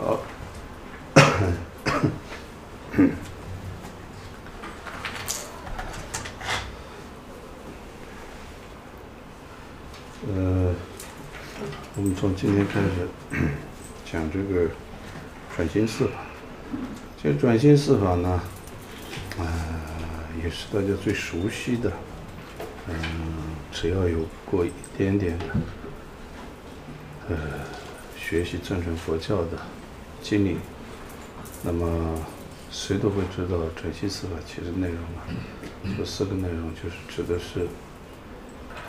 好。呃，我们从今天开始 讲这个转心四法。这个转心四法呢，啊、也是大家最熟悉的。嗯，只要有过一点点，呃，学习藏传佛教的经历，那么谁都会知道转心四法其实内容啊，这四个内容就是指的是，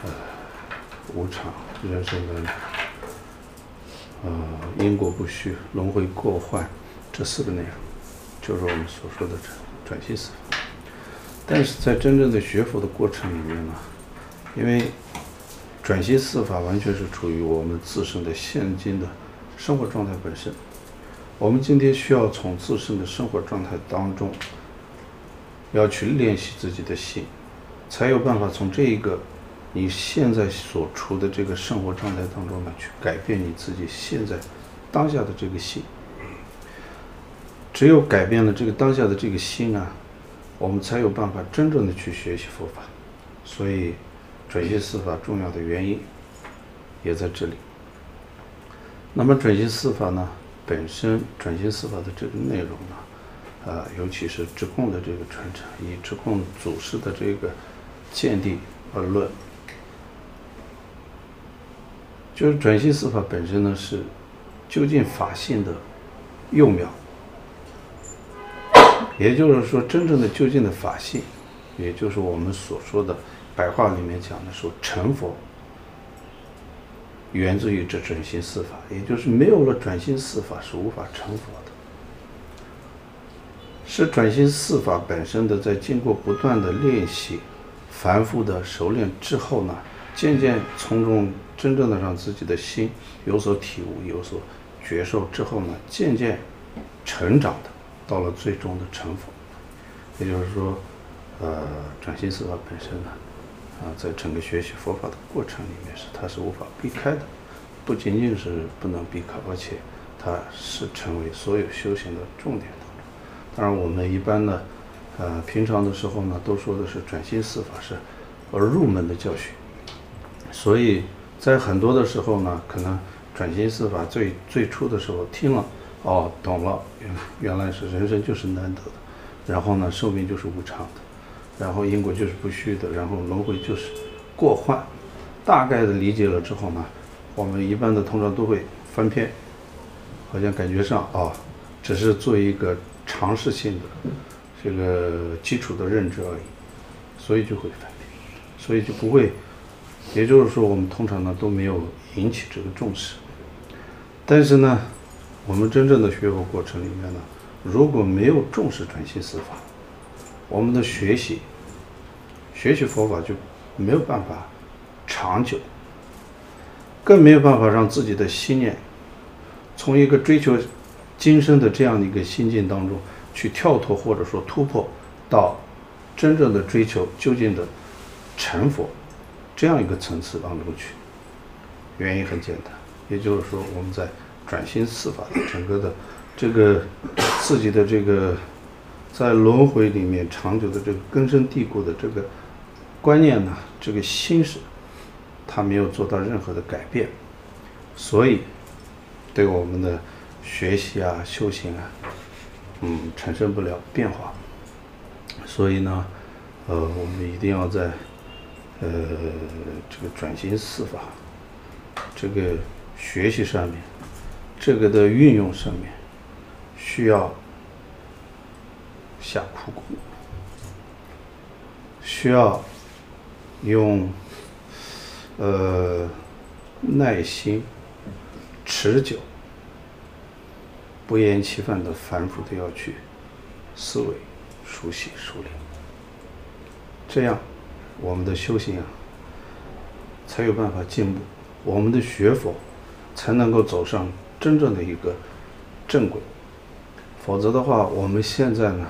呃。无常、人生的呃因果不虚、轮回过患这四个内容，就是我们所说的转转心四法。但是在真正的学佛的过程里面呢，因为转心四法完全是处于我们自身的现今的生活状态本身，我们今天需要从自身的生活状态当中要去练习自己的心，才有办法从这一个。你现在所处的这个生活状态当中呢，去改变你自己现在当下的这个心。只有改变了这个当下的这个心啊，我们才有办法真正的去学习佛法。所以，准心四法重要的原因也在这里。那么，准心四法呢，本身转心四法的这个内容呢，啊、呃，尤其是直空的这个传承，以直空祖师的这个见地而论。就是转心四法本身呢，是究竟法性的幼苗，也就是说，真正的究竟的法性，也就是我们所说的白话里面讲的说成佛，源自于这转心四法，也就是没有了转心四法是无法成佛的，是转心四法本身的在经过不断的练习、反复的熟练之后呢，渐渐从中。真正的让自己的心有所体悟、有所觉受之后呢，渐渐成长的，到了最终的成佛。也就是说，呃，转心四法本身呢，啊，在整个学习佛法的过程里面是它是无法避开的，不仅仅是不能避开，而且它是成为所有修行的重点当中。当然，我们一般呢，呃，平常的时候呢，都说的是转心四法是而入门的教学，所以。在很多的时候呢，可能转心四法最最初的时候听了，哦，懂了，原原来是人生就是难得的，然后呢，寿命就是无常的，然后因果就是不虚的，然后轮回就是过患，大概的理解了之后呢，我们一般的通常都会翻篇，好像感觉上啊，只是做一个尝试性的这个基础的认知而已，所以就会翻篇，所以就不会。也就是说，我们通常呢都没有引起这个重视。但是呢，我们真正的学佛过程里面呢，如果没有重视转心四法，我们的学习、学习佛法就没有办法长久，更没有办法让自己的心念从一个追求今生的这样的一个心境当中去跳脱或者说突破到真正的追求究竟的成佛。这样一个层次当中去，原因很简单，也就是说，我们在转心四法的整个的这个自己的这个在轮回里面长久的这个根深蒂固的这个观念呢，这个心识，它没有做到任何的改变，所以对我们的学习啊、修行啊，嗯，产生不了变化。所以呢，呃，我们一定要在。呃，这个转型四法，这个学习上面，这个的运用上面，需要下苦功，需要用呃耐心、持久、不厌其烦的反复的要去思维、熟悉、熟练，这样。我们的修行啊，才有办法进步；我们的学佛才能够走上真正的一个正轨。否则的话，我们现在呢，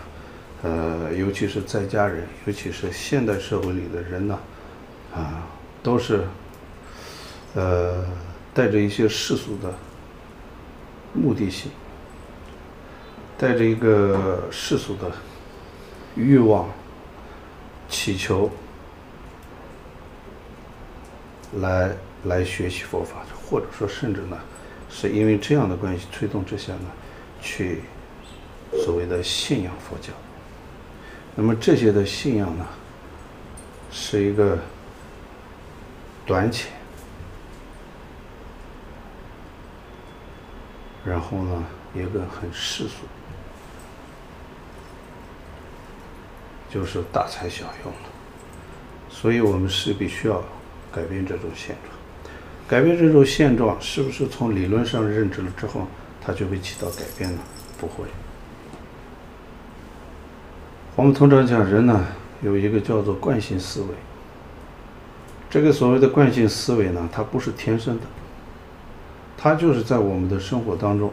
呃，尤其是在家人，尤其是现代社会里的人呢，啊都是呃带着一些世俗的目的性，带着一个世俗的欲望、祈求来来学习佛法，或者说甚至呢，是因为这样的关系推动之下呢，去所谓的信仰佛教。那么这些的信仰呢，是一个短浅，然后呢，一个很世俗，就是大材小用的，所以我们势必需要改变这种现状。改变这种现状，是不是从理论上认知了之后，它就会起到改变呢？不会。我们通常讲人呢，有一个叫做惯性思维。这个所谓的惯性思维呢，它不是天生的，它就是在我们的生活当中，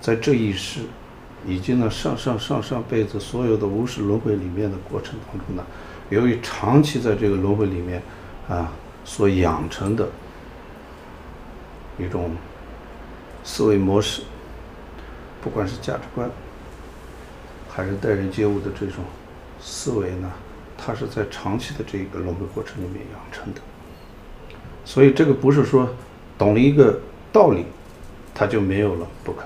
在这一世，以及呢上上上上辈子所有的无始轮回里面的过程当中呢，由于长期在这个轮回里面啊所养成的一种思维模式，不管是价值观。还是待人接物的这种思维呢，它是在长期的这个轮回过程里面养成的，所以这个不是说懂了一个道理，它就没有了，不可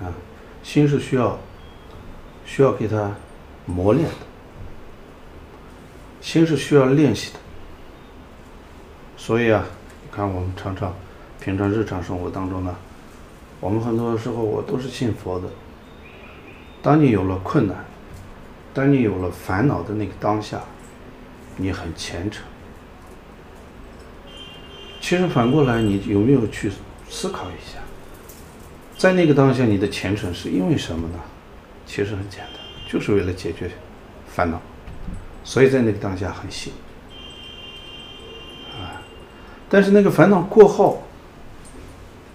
能。啊，心是需要需要给它磨练的，心是需要练习的。所以啊，你看我们常常平常日常生活当中呢，我们很多时候我都是信佛的。当你有了困难，当你有了烦恼的那个当下，你很虔诚。其实反过来，你有没有去思考一下，在那个当下，你的虔诚是因为什么呢？其实很简单，就是为了解决烦恼，所以在那个当下很信。啊，但是那个烦恼过后，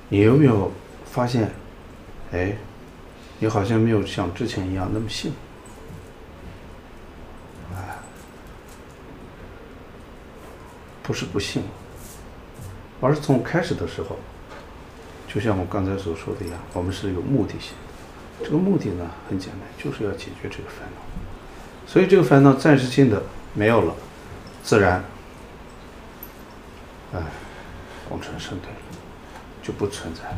你有没有发现，哎？你好像没有像之前一样那么信，哎，不是不信，而是从开始的时候，就像我刚才所说的一样，我们是有目的性，这个目的呢很简单，就是要解决这个烦恼，所以这个烦恼暂时性的没有了，自然，哎，功成身退，就不存在了。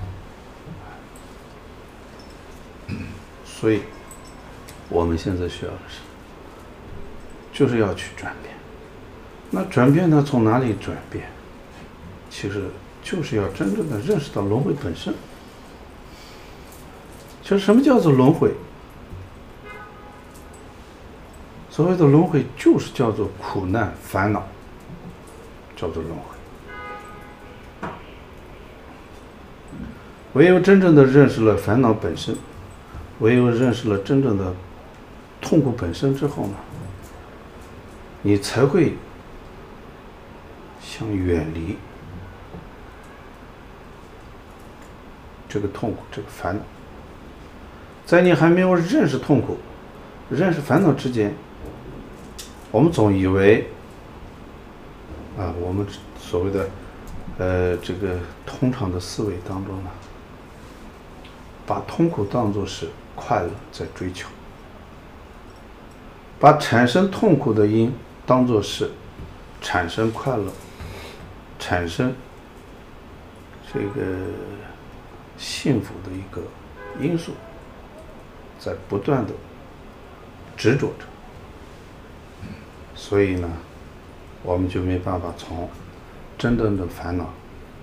所以，我们现在需要的是，就是要去转变。那转变呢？从哪里转变？其实就是要真正的认识到轮回本身。其实什么叫做轮回？所谓的轮回，就是叫做苦难、烦恼，叫做轮回。唯有真正的认识了烦恼本身。唯有认识了真正的痛苦本身之后呢，你才会想远离这个痛苦、这个烦恼。在你还没有认识痛苦、认识烦恼之间，我们总以为啊，我们所谓的呃这个通常的思维当中呢，把痛苦当作是。快乐在追求，把产生痛苦的因当作是产生快乐、产生这个幸福的一个因素，在不断的执着着，所以呢，我们就没办法从真正的烦恼、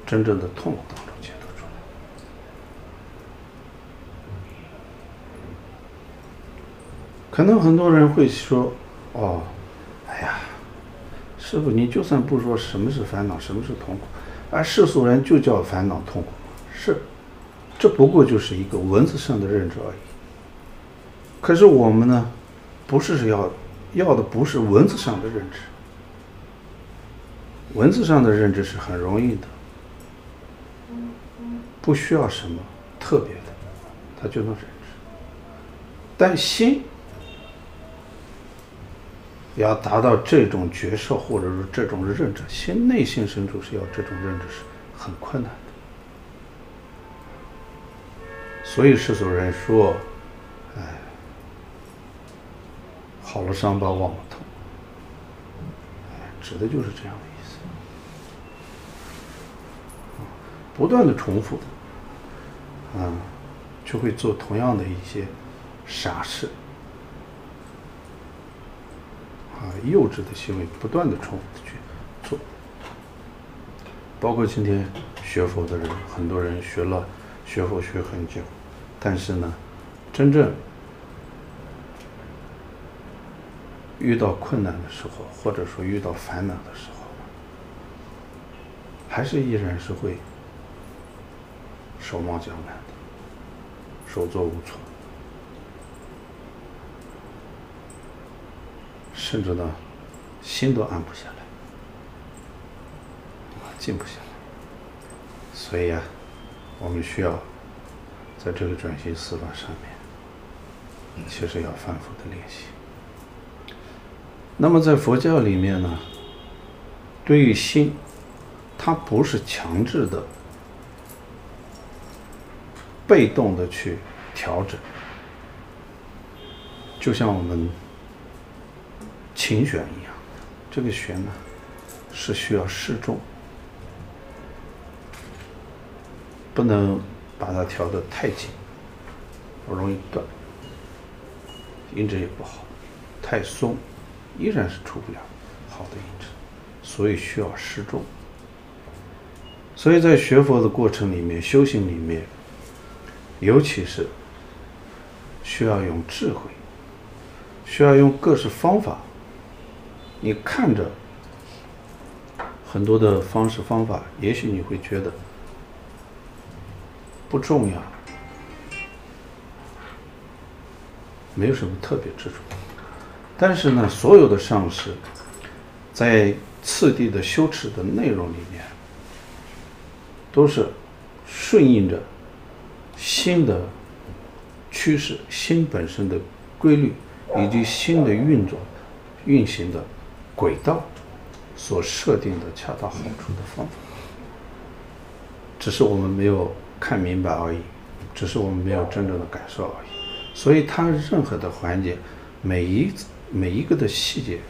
真正的痛苦当中解脱出来。可能很多人会说：“哦，哎呀，师傅，你就算不说什么是烦恼，什么是痛苦，而世俗人就叫烦恼痛苦，这不过就是一个文字上的认知而已。可是我们呢，不是要要的不是文字上的认知，文字上的认知是很容易的，不需要什么特别的，他就能认知，但心。”要达到这种觉受，或者是这种认知，心内心深处是要这种认知是很困难。所以世俗人说，哎，好了伤疤忘了疼，哎，指的就是这样的意思。不断的重复的，嗯，就会做同样的一些傻事，啊，幼稚的行为，不断的重复的去做。包括今天学佛的人，很多人学了学佛学很久，但是呢，真正遇到困难的时候，或者说遇到烦恼的时候，还是依然是会手忙脚乱的，手足无措，甚至呢，心都安不下来，静不下来。所以啊，我们需要在这个转心思法上面，其实要反复的练习。那么在佛教里面呢，对于心，它不是强制的。被动的去调整，就像我们琴弦一样，这个弦呢是需要适中，不能把它调得太紧，容易断，音质也不好；太松，依然是出不了好的音质，所以需要适中。所以在学佛的过程里面，修行里面。尤其是需要用智慧，需要用各式方法。你看着很多的方式方法，也许你会觉得不重要，没有什么特别之处。但是呢，所有的上师在次第的修持的内容里面，都是顺应着。心的趋势、心本身的规律，以及心的运作、运行的轨道，所设定的恰到好处的方法，只是我们没有看明白而已，只是我们没有真正的感受而已。所以，它任何的环节，每一每一个的细节，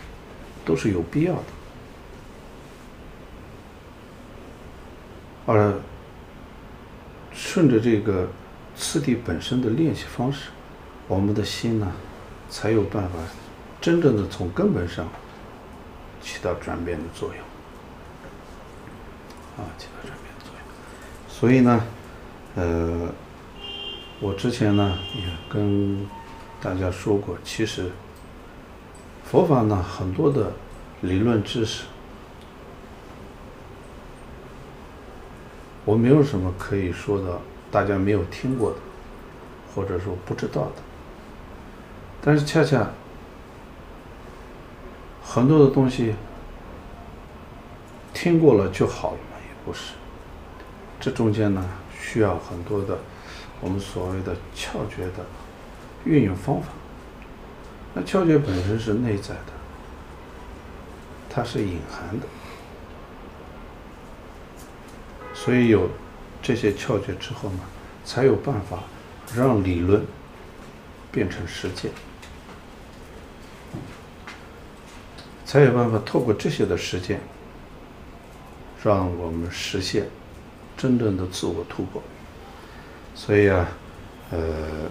都是有必要的。而顺着这个次第本身的练习方式，我们的心呢，才有办法真正的从根本上起到转变的作用。啊，起到转变的作用。所以呢，呃，我之前呢也跟大家说过，其实佛法呢很多的理论知识。我没有什么可以说的，大家没有听过的，或者说不知道的。但是恰恰很多的东西听过了就好了嘛？也不是。这中间呢，需要很多的我们所谓的窍诀的运用方法。那窍诀本身是内在的，它是隐含的。所以有这些窍诀之后呢，才有办法让理论变成实践，才有办法透过这些的实践，让我们实现真正的自我突破。所以啊，呃，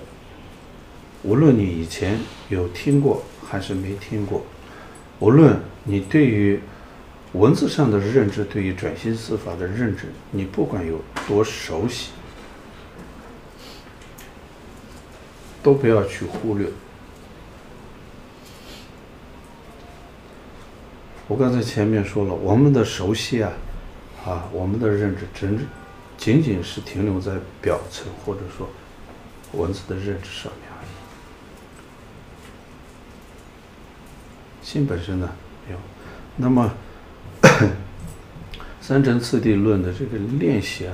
无论你以前有听过还是没听过，无论你对于文字上的认知，对于转型司法的认知，你不管有多熟悉，都不要去忽略。我刚才前面说了，我们的熟悉啊，啊，我们的认知，真仅仅是停留在表层，或者说文字的认知上面而已。心本身呢，没有。那么。三乘次第论的这个练习啊，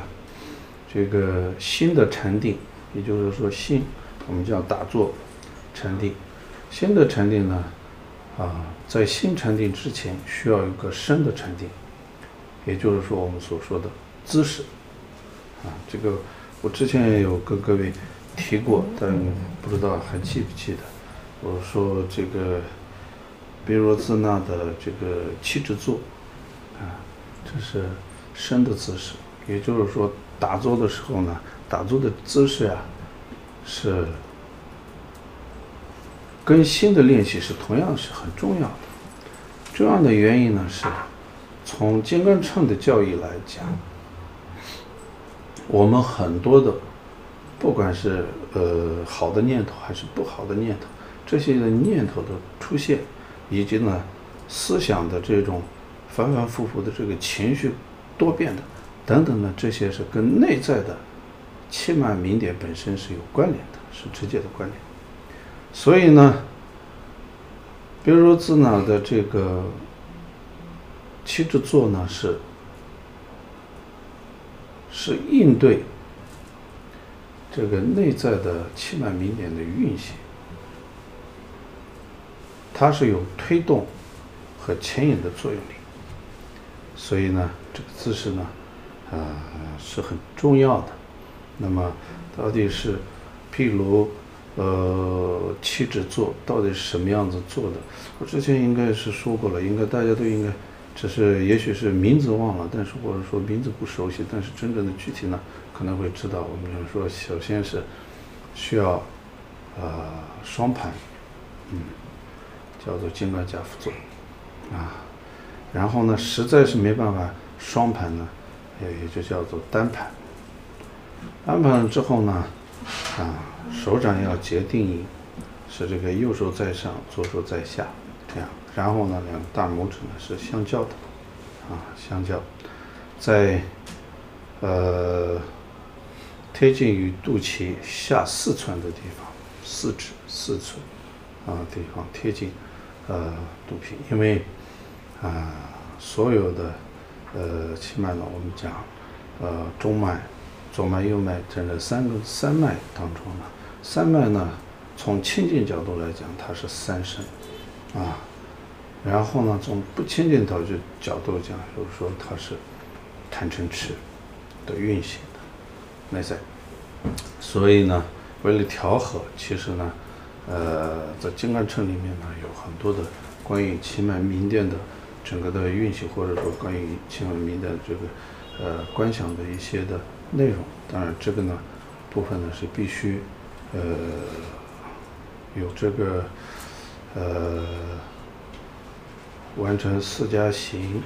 这个心的禅定，也就是说心，我们叫打坐禅定。心的禅定呢，啊，在心禅定之前，需要一个身的禅定，也就是说我们所说的姿势。啊，这个我之前也有跟各位提过，但不知道还记不记得。我说这个毗罗兹那的这个七支坐，啊，这是身的姿势，也就是说打坐的时候呢，打坐的姿势啊，是跟心的练习是同样是很重要的。重要的原因呢是，从金刚乘的教义来讲，我们很多的。不管是呃好的念头还是不好的念头，这些的念头的出现，以及呢思想的这种反反复复的这个情绪多变的等等呢，这些是跟内在的气脉明点本身是有关联的，是直接的关联。所以呢，比如说自哪的这个七支坐呢，是是应对。这个内在的气脉明点的运行，它是有推动和牵引的作用力，所以呢，这个姿势呢，啊、呃、是很重要的。那么，到底是，譬如，呃，七支坐到底是什么样子做的？我之前应该是说过了，应该大家都应该。只是也许是名字忘了，但是或者说名字不熟悉，但是真正的具体呢，可能会知道。我们说，首先是需要呃双盘，嗯，叫做金刚跏趺坐啊。然后呢，实在是没办法双盘呢，也也就叫做单盘。单盘之后呢，啊，手掌要结定印，是这个右手在上，左手在下，这样。然后呢，两个大拇指呢是相交的，啊，相交，在呃贴近于肚脐下四寸的地方，四指四寸啊地方贴近呃肚皮，因为啊、所有的呃气脉呢，我们讲呃中脉、左脉、右脉这三个三脉当中呢，三脉呢从清净角度来讲，它是三身啊。然后呢，从不清净的角度讲，就是说它是贪嗔痴的运行的内在。所以呢，为了调和，其实呢，呃，在金刚乘里面呢，有很多的关于气脉明点的整个的运行，或者说关于气脉明的这个呃观想的一些的内容。当然，这个呢部分呢是必须呃有这个呃。完成四加行，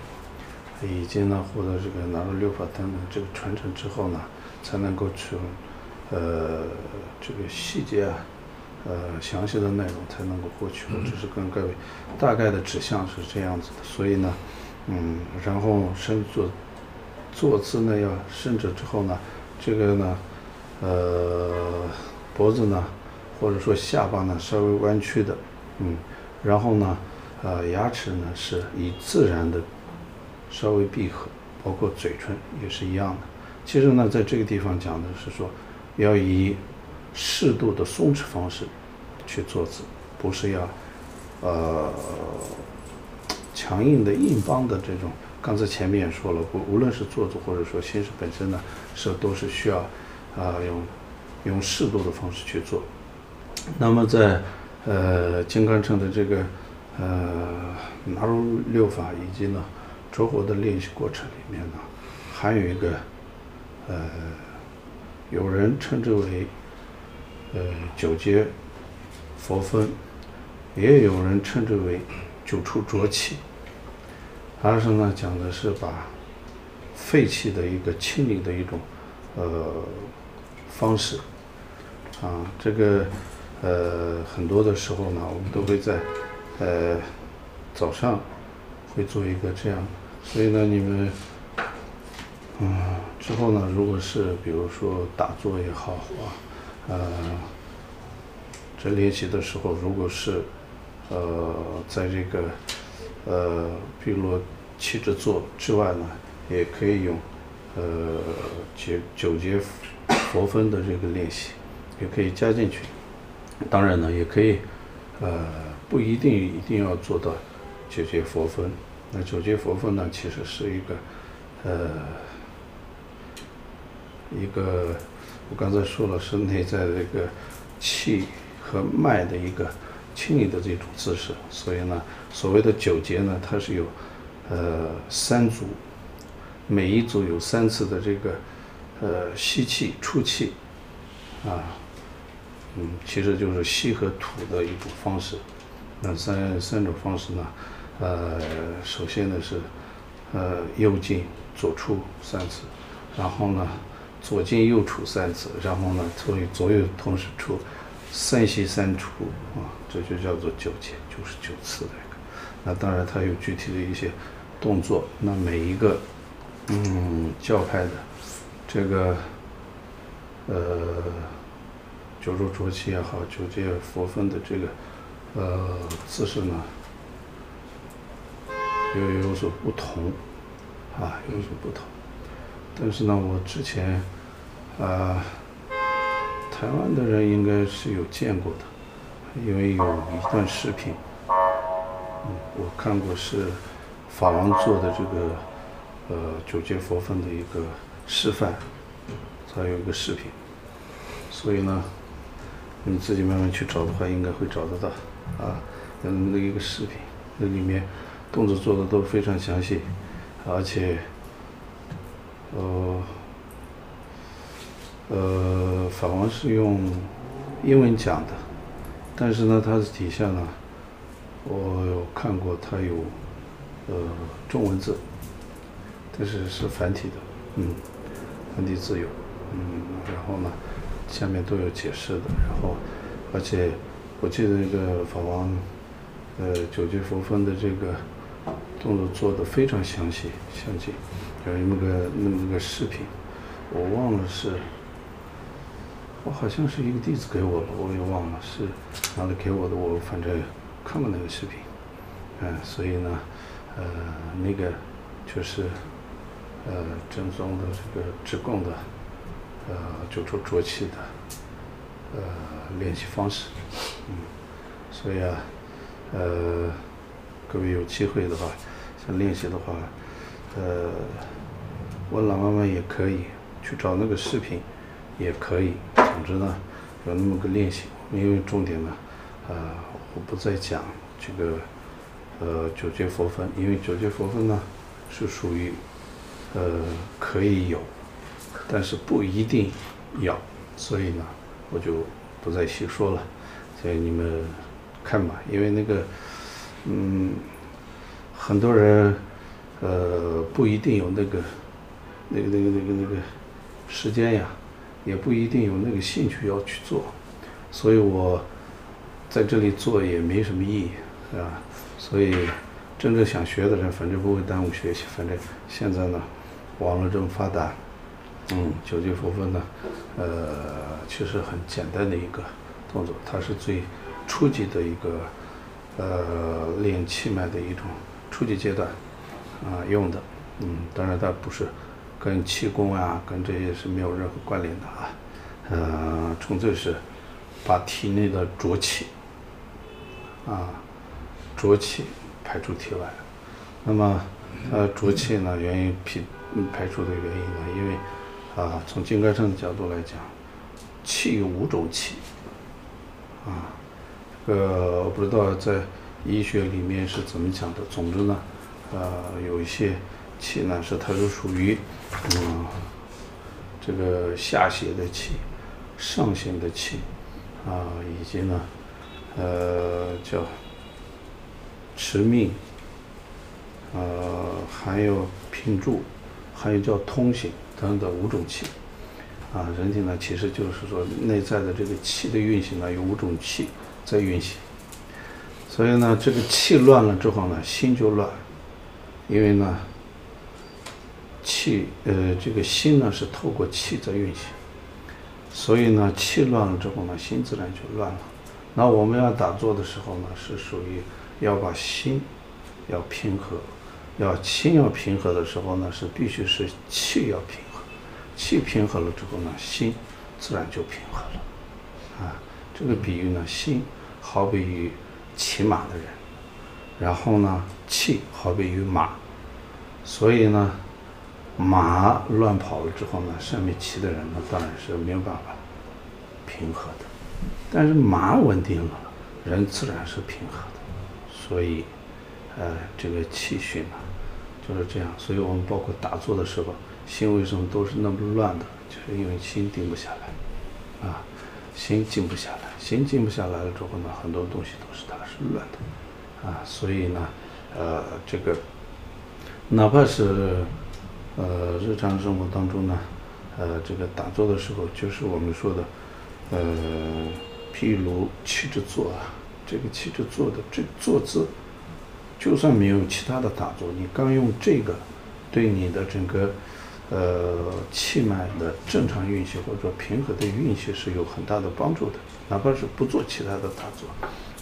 以及呢，获得这个拿到六法等等这个传承之后呢，才能够去，呃，这个细节啊，呃，详细的内容才能够获取。我只是跟各位大概的指向是这样子的，所以呢，嗯，然后身坐坐姿呢要伸直之后呢，这个呢，呃，脖子呢，或者说下巴呢稍微弯曲的，嗯，然后呢。呃，牙齿呢是以自然的稍微闭合，包括嘴唇也是一样的。其实呢，在这个地方讲的是说，要以适度的松弛方式去坐姿，不是要呃强硬的硬邦的这种。刚才前面也说了，不无论是坐姿或者说心识本身呢，是都是需要啊、呃、用用适度的方式去做。那么在呃金刚乘的这个。呃，拿入六法以及呢，拙火的练习过程里面呢，还有一个，呃，有人称之为，呃，九节佛分，也有人称之为九处浊气。它是呢讲的是把废气的一个清理的一种呃方式，啊，这个呃很多的时候呢，我们都会在。呃，早上会做一个这样，所以呢，你们嗯之后呢，如果是比如说打坐也好啊，呃，在练习的时候，如果是呃在这个呃，比如七支坐之外呢，也可以用呃九九节佛分的这个练习，也可以加进去。当然呢，也可以呃。不一定一定要做到九节佛分，那九节佛分呢，其实是一个，呃，一个我刚才说了，是内在的这个气和脉的一个清理的这种姿势。所以呢，所谓的九节呢，它是有呃三组，每一组有三次的这个呃吸气、出气啊，嗯，其实就是吸和吐的一种方式。那三三种方式呢，呃，首先呢是呃右进左出三次，然后呢。左进右出三次，然后呢，左右左右同时出，三吸三出啊，这就叫做九节，就是九次的一个。那当然它有具体的一些动作，那每一个嗯教派的这个呃九州浊气也好，九节佛分的这个呃姿势呢，又有所不同啊，有所不同。但是呢，我之前，啊，台湾的人应该是有见过的，因为有一段视频，嗯，我看过是法王做的这个，呃，九节佛分的一个示范，它有一个视频，所以呢，你自己慢慢去找的话，应该会找得到，啊，那那一个视频，那里面动作做的都非常详细，而且。呃，呃，法王是用英文讲的，但是呢，它的底下呢，我有看过，它有呃中文字，但是是繁体的，嗯，繁体字有，嗯，然后呢，下面都有解释的，然后，而且我记得那个法王，呃，九级佛分的这个动作做的非常详细详尽。有那么个那么个视频，我忘了是，我好像是一个弟子给我了，我也忘了是哪里给我的，我反正看过那个视频，嗯，所以呢，呃，那个就是呃正宗的这个止供的，呃九州浊气的，呃练习方式，嗯，所以啊，呃，各位有机会的话，想练习的话。呃，问老妈妈也可以去找那个视频，也可以。总之呢，有那么个练习。因为重点呢，呃，我不再讲这个呃九阶佛分，因为九阶佛分呢是属于呃可以有，但是不一定要，所以呢我就不再细说了。所以你们看吧，因为那个嗯很多人。呃，不一定有那个，那个、那个、那个、那个时间呀，也不一定有那个兴趣要去做，所以我在这里做也没什么意义，是吧？所以真正想学的人，反正不会耽误学习。反正现在呢，网络这么发达，嗯，九级佛分呢，呃，其实很简单的一个动作，它是最初级的一个呃练气脉的一种初级阶段。啊，用的，嗯，当然它不是跟气功啊，跟这些是没有任何关联的啊，呃，纯粹是把体内的浊气啊，浊气排出体外。那么，呃，浊气呢，源于脾排出的原因呢，因为啊，从金刚乘的角度来讲，气有五种气啊，这个我不知道在医学里面是怎么讲的，总之呢。呃，有一些气呢，是它是属于嗯这个下邪的气、上行的气啊，以及呢呃叫持命，呃还有平助，还有叫通行等等五种气啊。人体呢，其实就是说内在的这个气的运行呢，有五种气在运行，所以呢，这个气乱了之后呢，心就乱。因为呢，气呃，这个心呢是透过气在运行，所以呢，气乱了之后呢，心自然就乱了。那我们要打坐的时候呢，是属于要把心要平和，要心要平和的时候呢，是必须是气要平，气平和了之后呢，心自然就平和了。啊，这个比喻呢，心好比于骑马的人。然后呢，气好比于马，所以呢，马乱跑了之后呢，上面骑的人呢，当然是没有办法平和的。但是马稳定了，人自然是平和的。所以，呃，这个气训呢，就是这样。所以我们包括打坐的时候，心为什么都是那么乱的？就是因为心定不下来，啊，心静不下来。心静不下来了之后呢，很多东西都是它是乱的，啊，所以呢，呃，这个哪怕是。呃，日常生活当中呢，呃，这个打坐的时候，就是我们说的，呃，譬如气之坐啊，这个气之坐的这个坐姿，就算没有其他的打坐，你刚用这个，对你的整个呃气脉的正常运行或者说平和的运行是有很大的帮助的。哪怕是不做其他的打坐，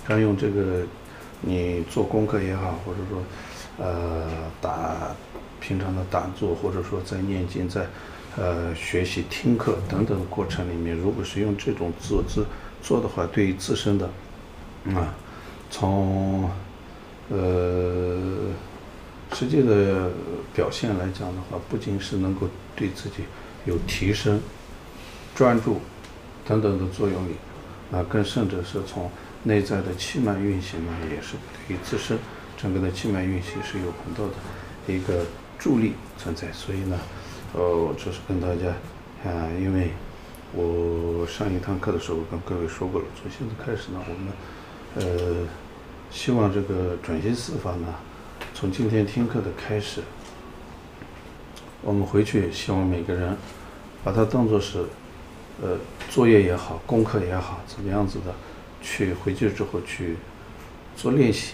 刚用这个，你做功课也好，或者说呃打。平常的打坐，或者说在念经、在呃学习、听课等等过程里面，如果是用这种坐姿做的话，对于自身的啊，从呃实际的表现来讲的话，不仅是能够对自己有提升、专注等等的作用力，啊，更甚者是从内在的气脉运行呢，也是对于自身整个的气脉运行是有很多的一个。助力存在，所以呢，呃，我这是跟大家，啊，因为我上一堂课的时候跟各位说过了，从现在开始呢，我们，呃，希望这个转心四法呢，从今天听课的开始，我们回去希望每个人把它当做是，呃，作业也好，功课也好，怎么样子的，去回去之后去做练习，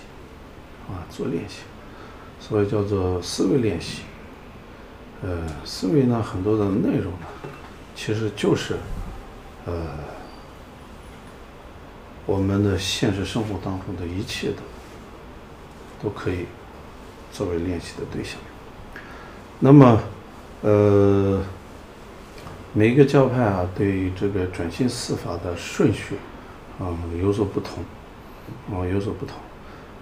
啊，做练习。所以叫做思维练习，呃，思维呢，很多的内容呢，其实就是，呃，我们的现实生活当中的一切的，都可以作为练习的对象。那么，呃，每一个教派啊，对于这个转心四法的顺序，啊，有所不同，啊，有所不同。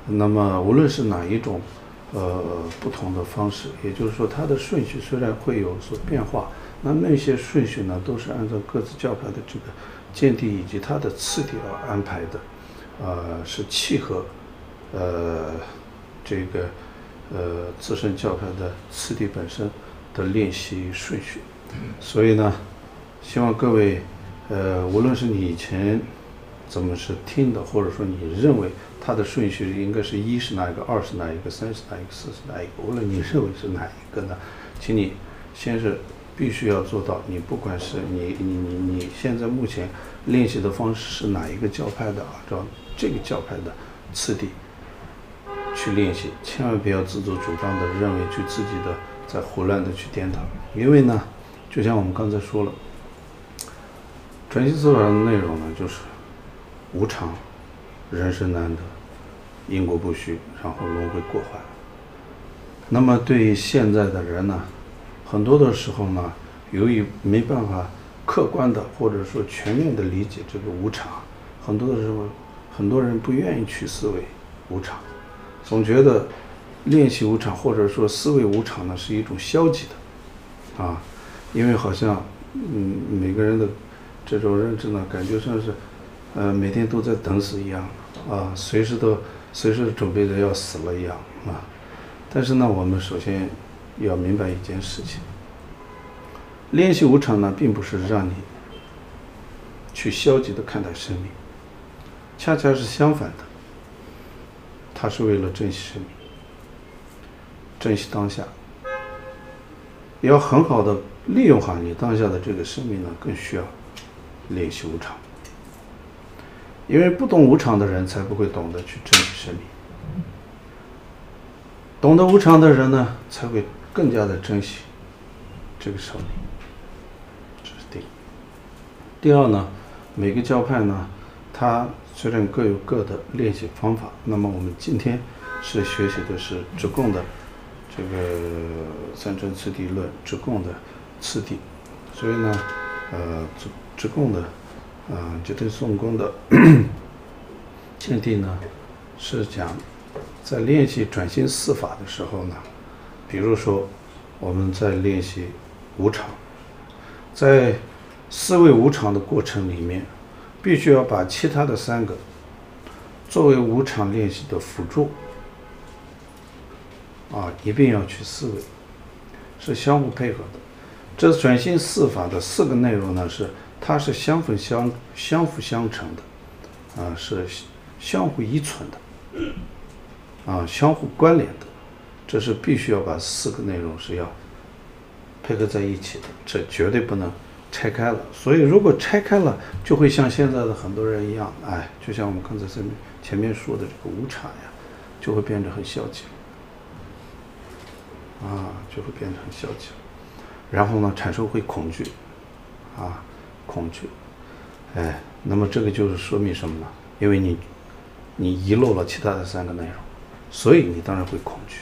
那么，无论是哪一种。呃，不同的方式，也就是说，它的顺序虽然会有所变化，那那些顺序呢，都是按照各自教派的这个见地以及它的次第而安排的，呃，是契合，呃，这个呃自身教派的次第本身的练习顺序。所以呢，希望各位，呃，无论是你以前怎么是听的，或者说你认为。它的顺序应该是一是哪一个，二是哪一个，三是哪一个，四是哪一个？无论你认为是哪一个呢，请你先是必须要做到，你不管是你你你你现在目前练习的方式是哪一个教派的，按照这个教派的次第去练习，千万不要自作主张的认为去自己的在胡乱的去颠倒，因为呢，就像我们刚才说了，转心四法的内容呢就是无常，人生难得。因果不虚，然后轮回过患。那么对于现在的人呢，很多的时候呢，由于没办法客观的或者说全面的理解这个无常，很多的时候，很多人不愿意去思维无常，总觉得练习无常或者说思维无常呢是一种消极的，啊，因为好像嗯每个人的这种认知呢，感觉像是呃每天都在等死一样，啊，随时都。随时准备着要死了一样啊！但是呢，我们首先要明白一件事情：练习无常呢，并不是让你去消极的看待生命，恰恰是相反的，它是为了珍惜生命，珍惜当下，要很好的利用好你当下的这个生命呢，更需要练习无常。因为不懂无常的人，才不会懂得去珍惜生命；懂得无常的人呢，才会更加的珍惜这个生命。这是第一。第二呢，每个教派呢，它虽然各有各的练习方法，那么我们今天是学习的是直供的这个三尊次第论，直供的次第，所以呢，呃，直直供的。啊，绝对颂功的见地呢，是讲在练习转心四法的时候呢，比如说我们在练习无常，在思维无常的过程里面，必须要把其他的三个作为无常练习的辅助，啊，一并要去思维，是相互配合的。这转心四法的四个内容呢，是它是相辅相相辅相成的，啊，是相互依存的，啊，相互关联的。这是必须要把四个内容是要配合在一起的，这绝对不能拆开了。所以如果拆开了，就会像现在的很多人一样，哎，就像我们刚才前面前面说的这个无常呀，就会变得很消极，啊，就会变得很消极，然后呢，产生会恐惧，啊，恐惧，哎，那么这个就是说明什么呢？因为你你遗漏了其他的三个内容，所以你当然会恐惧。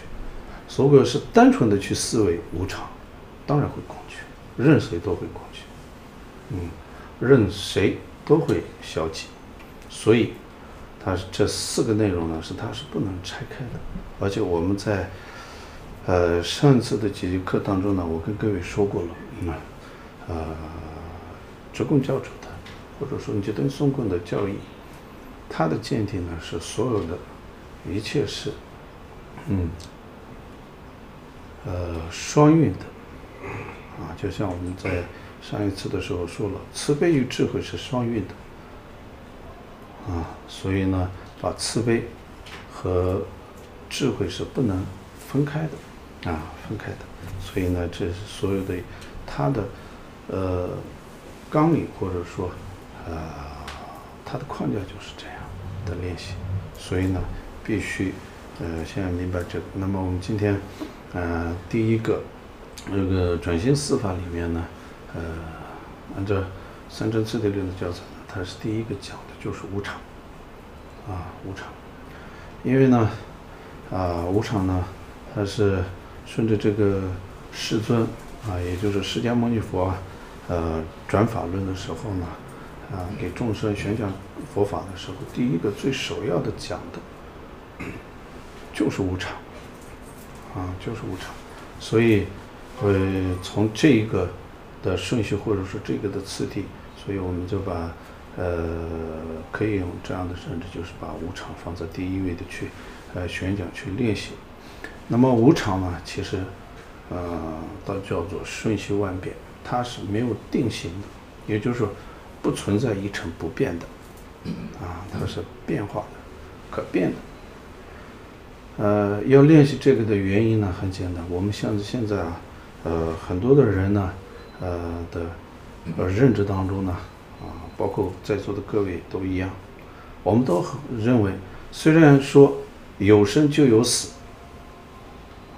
如果是单纯的去思维无常，当然会恐惧，任谁都会恐惧，嗯，任谁都会消极，所以，它这四个内容呢，是它是不能拆开的。而且我们在，呃，上次的几节课当中呢，我跟各位说过了，嗯，呃，直共教主的，或者说杰登松棍的教义，他的见地呢是所有的，一切是，嗯。呃，双运的，啊，就像我们在上一次的时候说了，慈悲与智慧是双运的，啊，所以呢，把慈悲和智慧是不能分开的，啊，分开的，所以呢，这是所有的它的呃纲领或者说呃它的框架就是这样的练习，所以呢，必须呃先要明白这个。那么我们今天。呃，第一个，那个转心四法里面呢，呃，按照三真次第论的教材呢，它是第一个讲的就是无常，啊，无常，因为呢，啊，无常呢，它是顺着这个世尊啊，也就是释迦牟尼佛，呃，转法论的时候呢，啊，给众生宣讲佛法的时候，第一个最首要的讲的，就是无常。啊，就是无常，所以，呃，从这一个的顺序或者说这个的次第，所以我们就把，呃，可以用这样的甚至，就是把无常放在第一位的去，呃，宣讲去练习。那么无常呢，其实，呃，倒叫做瞬息万变，它是没有定型的，也就是说，不存在一成不变的，啊，它是变化的，可变的。呃，要练习这个的原因呢，很简单。我们像现在啊，呃，很多的人呢，呃的呃认知当中呢，啊，包括在座的各位都一样，我们都很认为，虽然说有生就有死，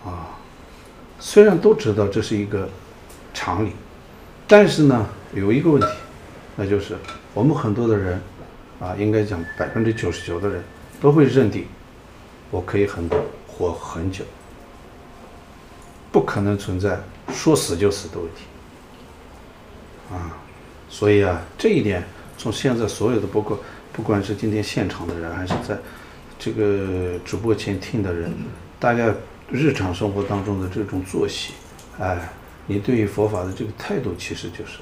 啊，虽然都知道这是一个常理，但是呢，有一个问题，那就是我们很多的人，啊，应该讲百分之九十九的人都会认定。我可以很活很久，不可能存在说死就死的问题啊！所以啊，这一点从现在所有的，包括不管是今天现场的人，还是在这个直播前听的人，大家日常生活当中的这种作息，哎，你对于佛法的这个态度，其实就是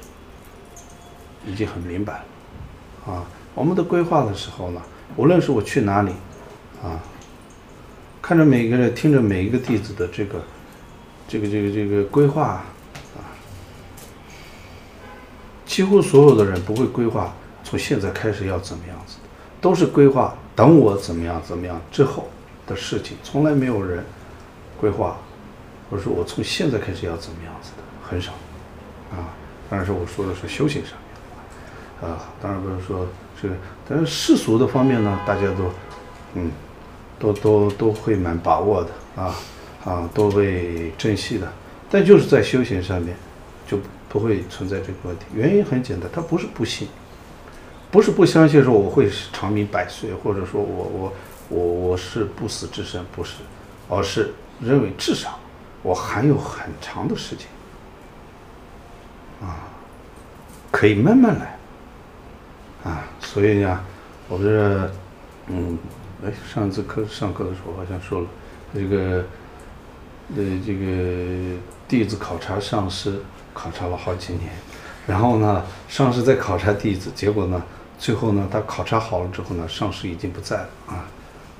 已经很明白了啊！我们的规划的时候呢，无论是我去哪里啊。看着每个人，听着每一个弟子的这个，这个这个这个规划，几乎所有的人不会规划从现在开始要怎么样子，都是规划等我怎么样怎么样之后的事情，从来没有人规划，或者说我从现在开始要怎么样子的，很少，啊，当然是我说的是修行上面，啊，当然不是说这个，但是世俗的方面呢，大家都，嗯。都都都会蛮把握的啊啊，都会珍惜的，但就是在修行上面，就不会存在这个问题。原因很简单，他不是不信，不是不相信说我会长命百岁，或者说我我我我是不死之身，不是，而是认为至少我还有很长的时间啊，可以慢慢来啊，所以呢，我觉得嗯。哎，上次课上课的时候好像说了，这个呃这个弟子考察上师，考察了好几年，然后呢，上师在考察弟子，结果呢，最后呢，他考察好了之后呢，上师已经不在了啊，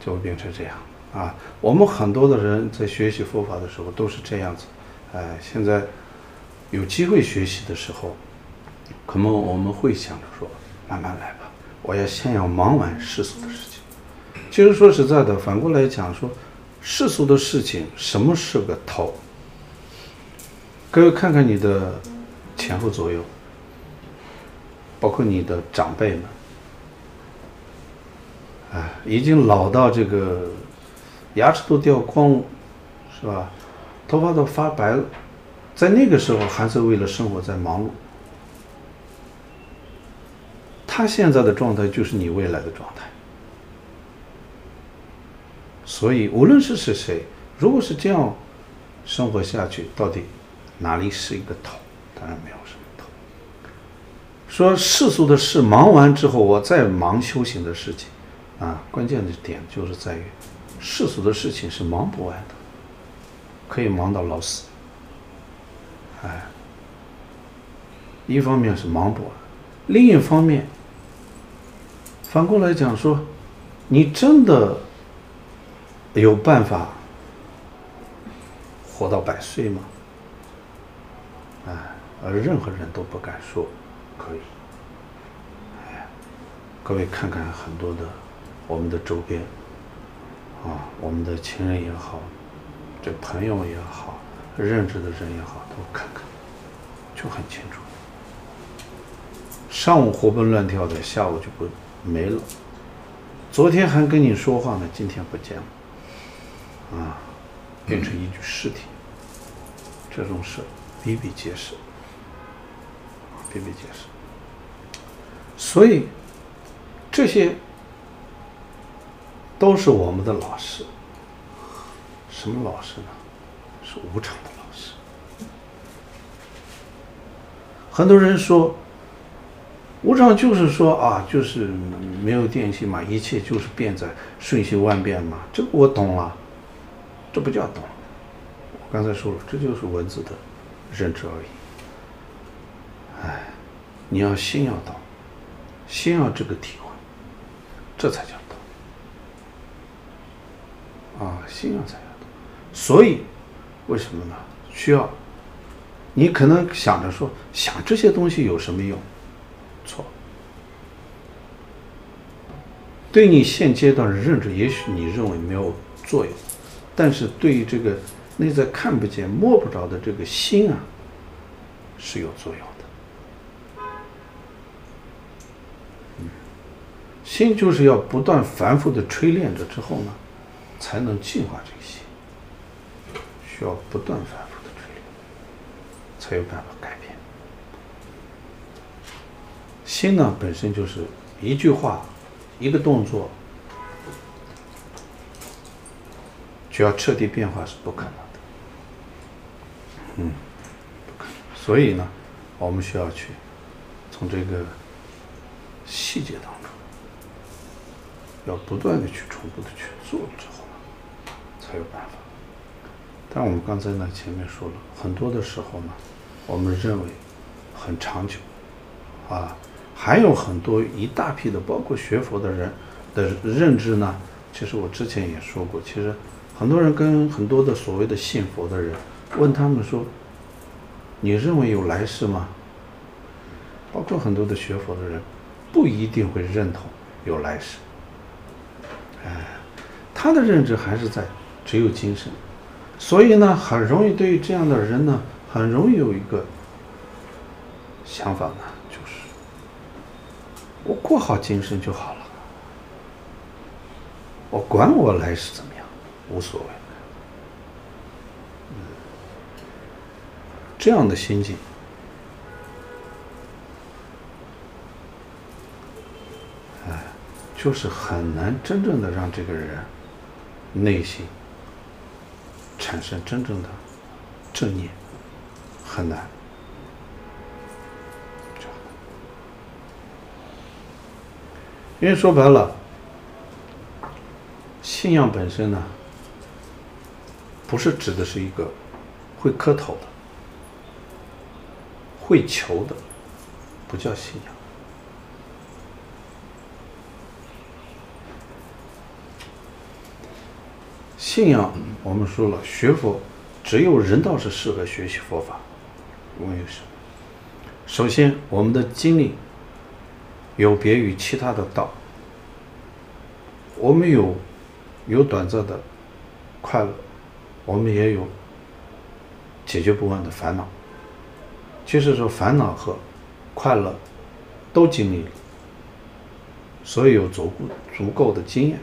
就会变成这样啊。我们很多的人在学习佛法的时候都是这样子，哎，现在有机会学习的时候，可能我们会想着说，慢慢来吧，我要先要忙完世俗的事情。其实说实在的，反过来讲说。世俗的事情，什么是个头？各位看看你的前后左右，包括你的长辈们，哎，已经老到这个牙齿都掉光了，是吧？头发都发白了，在那个时候还是为了生活在忙碌。他现在的状态就是你未来的状态。所以，无论是是谁，如果是这样生活下去，到底哪里是一个头？当然没有什么头。说世俗的事忙完之后，我再忙修行的事情，啊，关键的点就是在于世俗的事情是忙不完的，可以忙到老死。哎，一方面是忙不完，另一方面，反过来讲说，你真的。有办法活到百岁吗？而任何人都不敢说可以。哎，各位看看很多的我们的周边啊，我们的亲人也好，这朋友也好，认识的人也好，都看看，就很清楚。上午活蹦乱跳的，下午就不没了。昨天还跟你说话呢，今天不见了。啊，变成一具尸体，这种事比比皆是，比比皆是。所以，这些都是我们的老师。什么老师呢？是无常的老师。很多人说，无常就是说啊，就是没有定性嘛，一切就是变在瞬息万变嘛。这个我懂了。这不叫懂，我刚才说了，这就是文字的认知而已。哎，你要心要到，心要这个体会，这才叫懂。啊，心要才要懂。所以，为什么呢？需要你可能想着说，想这些东西有什么用？错。对你现阶段的认知，也许你认为没有作用。但是对于这个内在看不见、摸不着的这个心啊，是有作用的。嗯，心就是要不断反复的锤炼着之后呢，才能净化这个心。需要不断反复的锤炼，才有办法改变。心呢，本身就是一句话，一个动作。就要彻底变化是不可能的，嗯，不可能。所以呢，我们需要去从这个细节当中，要不断的去重复的去做之后，才有办法。但我们刚才呢前面说了很多的时候呢，我们认为很长久，啊，还有很多一大批的包括学佛的人的认知呢，其实我之前也说过，其实。很多人跟很多的所谓的信佛的人问他们说：“你认为有来世吗？”包括很多的学佛的人，不一定会认同有来世。哎，他的认知还是在只有今生，所以呢，很容易对于这样的人呢，很容易有一个想法呢，就是我过好今生就好了，我管我来世怎么样。无所谓，这样的心境，哎，就是很难真正的让这个人内心产生真正的正念，很难。因为说白了，信仰本身呢。不是指的是一个会磕头的、会求的，不叫信仰。信仰，我们说了，学佛只有人道是适合学习佛法。因为什么？首先，我们的经历有别于其他的道。我们有有短暂的快乐，我们也有解决不完的烦恼。就是说，烦恼和快乐都经历了，所以有足够足够的经验。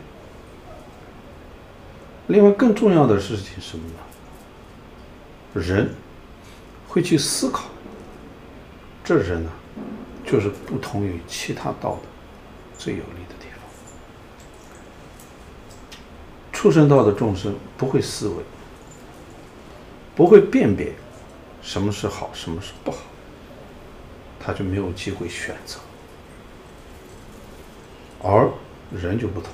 另外，更重要的事情是什么呢？人会去思考，这人呢，就是不同于其他道的最有利的地方。畜生道的众生不会思维，不会辨别什么是好，什么是不好，他就没有机会选择。而人就不同。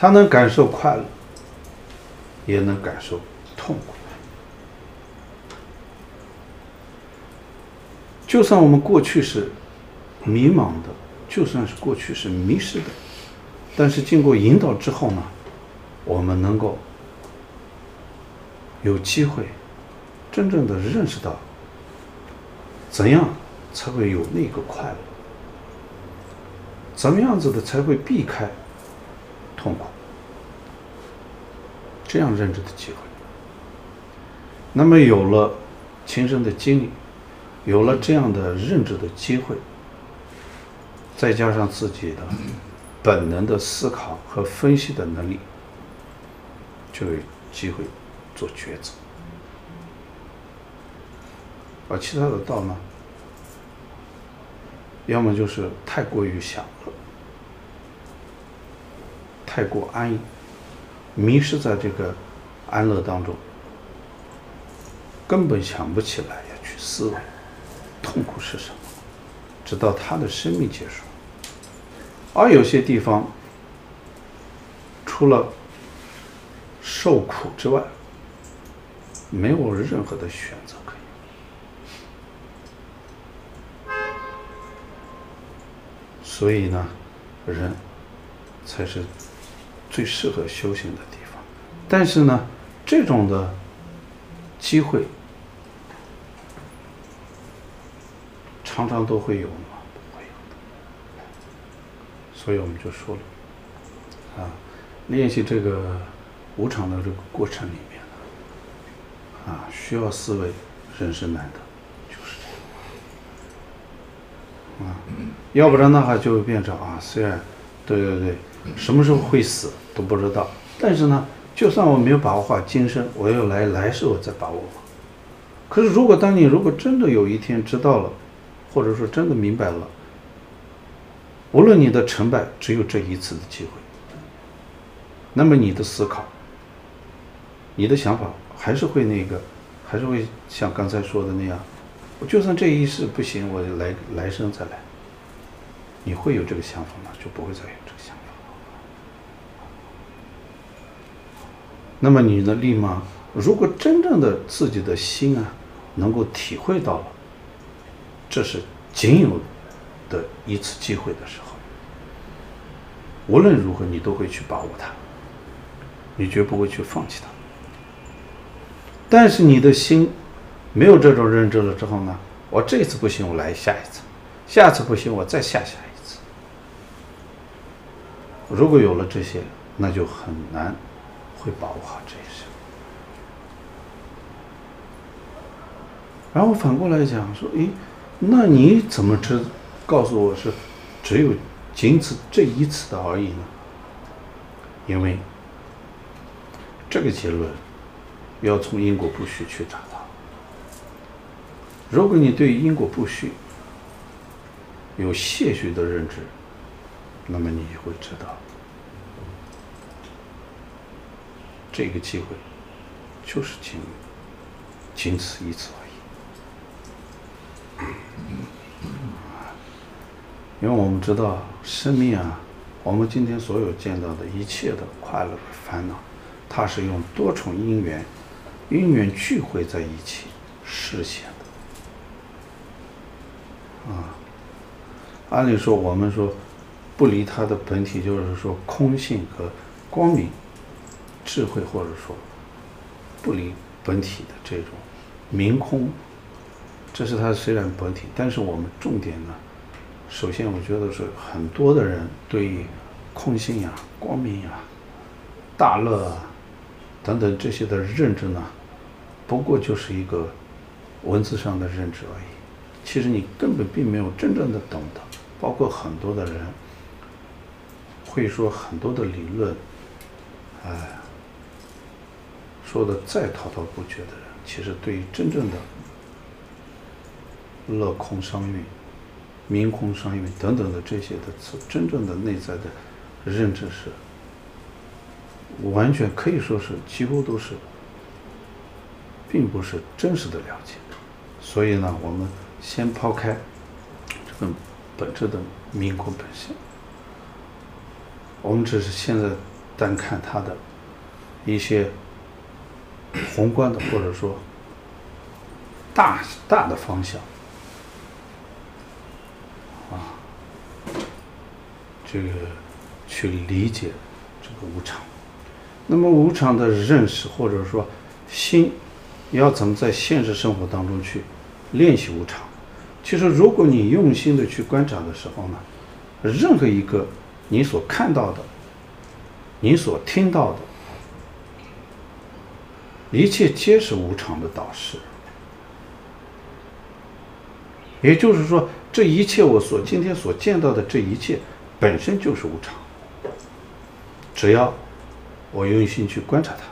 他能感受快乐，也能感受痛苦。就算我们过去是迷茫的，就算是过去是迷失的，但是经过引导之后呢，我们能够有机会真正的认识到，怎样才会有那个快乐，怎么样子的才会避开。痛苦，这样认知的机会。那么有了亲身的经历，有了这样的认知的机会，再加上自己的本能的思考和分析的能力，就有机会做抉择。而其他的道呢，要么就是太过于享乐。太过安逸，迷失在这个安乐当中，根本想不起来要去思维痛苦是什么，直到他的生命结束。而有些地方，除了受苦之外，没有任何的选择可以。所以呢，人才是。最适合修行的地方，但是呢，这种的机会常常都会有吗？不会有的。所以我们就说了，啊，练习这个无常的这个过程里面呢，啊，需要思维，人生难得，就是这样。啊，要不然的话就会变成啊，虽然，对对对。什么时候会死都不知道，但是呢，就算我没有把握好今生，我要来来世我再把握。可是如果当你如果真的有一天知道了，或者说真的明白了，无论你的成败只有这一次的机会，那么你的思考，你的想法还是会那个，还是会像刚才说的那样，我就算这一世不行，我来来生再来。你会有这个想法吗？就不会再有这个想法。那么你的力吗？如果真正的自己的心啊，能够体会到了，这是仅有的一次机会的时候，无论如何你都会去把握它，你绝不会去放弃它。但是你的心没有这种认知了之后呢，我这次不行，我来下一次，下次不行，我再下下一次。如果有了这些，那就很难。会把握好这一生，然后反过来讲说，诶，那你怎么知告诉我是只有仅此这一次的而已呢？因为这个结论要从因果不虚去找到。如果你对因果不虚有些许的认知，那么你就会知道。这个机会就是仅仅此一次而已，因为我们知道生命啊，我们今天所有见到的一切的快乐和、烦恼，它是用多重因缘，因缘聚会在一起实现的。啊，按理说我们说不离它的本体，就是说空性和光明、智慧，或者说不离本体的这种明空，这是它虽然本体，但是我们重点呢，首先我觉得是很多的人对于空性呀、光明呀、大乐啊。等等这些的认知呢，不过就是一个文字上的认知而已。其实你根本并没有真正的懂得。包括很多的人会说很多的理论，哎，说的再滔滔不绝的人，其实对于真正的乐空双运、明空双运等等的这些的词，真正的内在的认知是。完全可以说是几乎都是，并不是真实的了解，所以呢，我们先抛开这个本质的明空本性，我们只是现在单看它的一些宏观的或者说大大的方向啊，这个去理解这个无常。那么无常的认识，或者说心，要怎么在现实生活当中去练习无常？其实，如果你用心的去观察的时候呢，任何一个你所看到的、你所听到的，一切皆是无常的导师。也就是说，这一切我所今天所见到的这一切，本身就是无常。只要。我用心去观察它，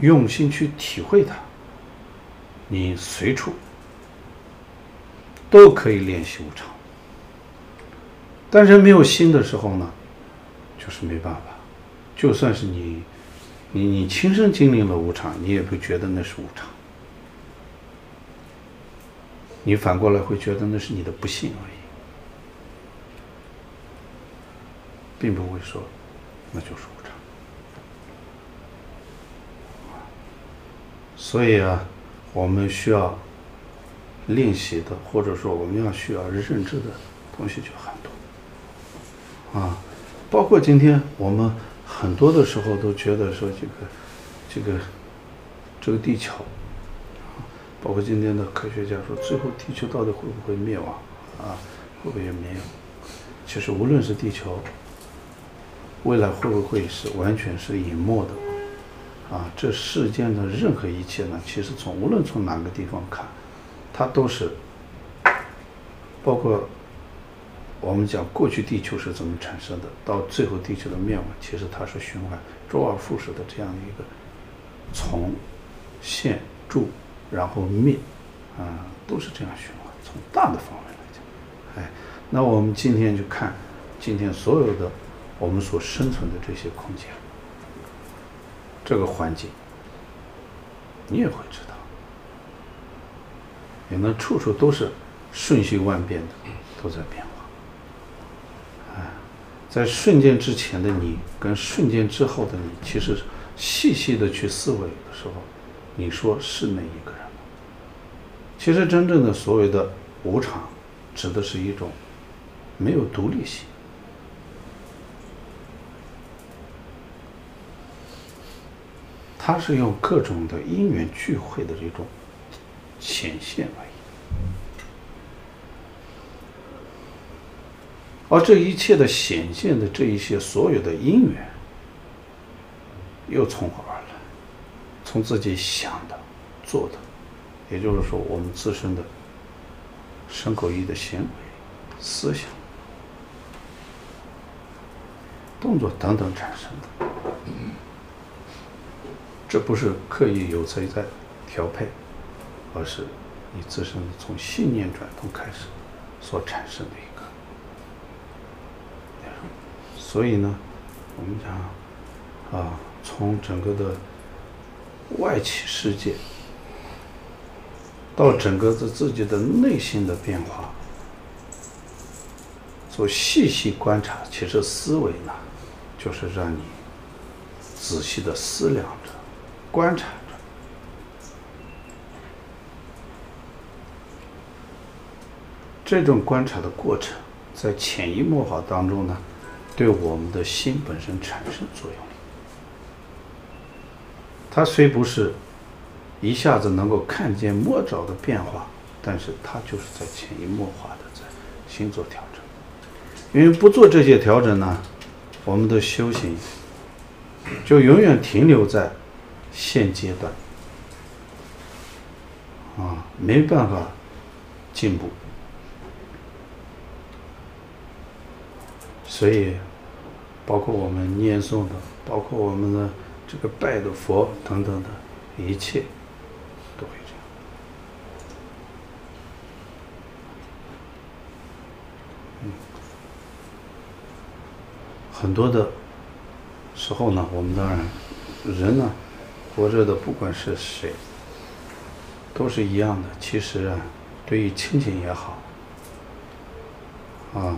用心去体会它，你随处都可以练习无常。但是没有心的时候呢，就是没办法。就算是你，你你亲身经历了无常，你也不觉得那是无常。你反过来会觉得那是你的不幸而已，并不会说。那就是无常，所以啊，我们需要练习的，或者说我们要需要认知的东西就很多啊，包括今天我们很多的时候都觉得说这个这个这个地球，包括今天的科学家说，最后地球到底会不会灭亡啊？会不会也没有？其实无论是地球。未来会不会是完全是隐没的？啊，这世间的任何一切呢，其实从无论从哪个地方看，它都是，包括我们讲过去地球是怎么产生的，到最后地球的灭亡，其实它是循环周而复始的这样一个从现住然后灭，啊，都是这样循环。从大的方面来讲，哎，那我们今天就看今天所有的。我们所生存的这些空间，这个环境，你也会知道，你们处处都是瞬息万变的，都在变。在瞬间之前的你，跟瞬间之后的你，其实细细的去思维的时候，你说是哪一个人？其实真正的所谓的无常，指的是一种没有独立性。它是用各种的因缘聚会的这种显现而已，而这一切的显现的这一些所有的因缘，又从何而来？从自己想的、做的，也就是说，我们自身的身口意的行为、思想、动作等等产生的。这不是刻意有谁在调配，而是你自身从信念转动开始所产生的一个。所以呢，我们讲啊，从整个的外企世界到整个的自己的内心的变化，做细细观察，其实思维呢，就是让你仔细的思量着、观察着。这种观察的过程，在潜移默化当中呢，对我们的心本身产生作用。它虽不是一下子能够看见摸着的变化，但是它就是在潜移默化的在心做调整。因为不做这些调整呢，我们的修行就永远停留在现阶段，啊，没办法进步。所以，包括我们念诵的，包括我们的这个拜的佛等等的一切，都会这样。嗯，很多的时候呢，我们当然人呢，活着的不管是谁，都是一样的。其实啊，对于亲情也好，啊。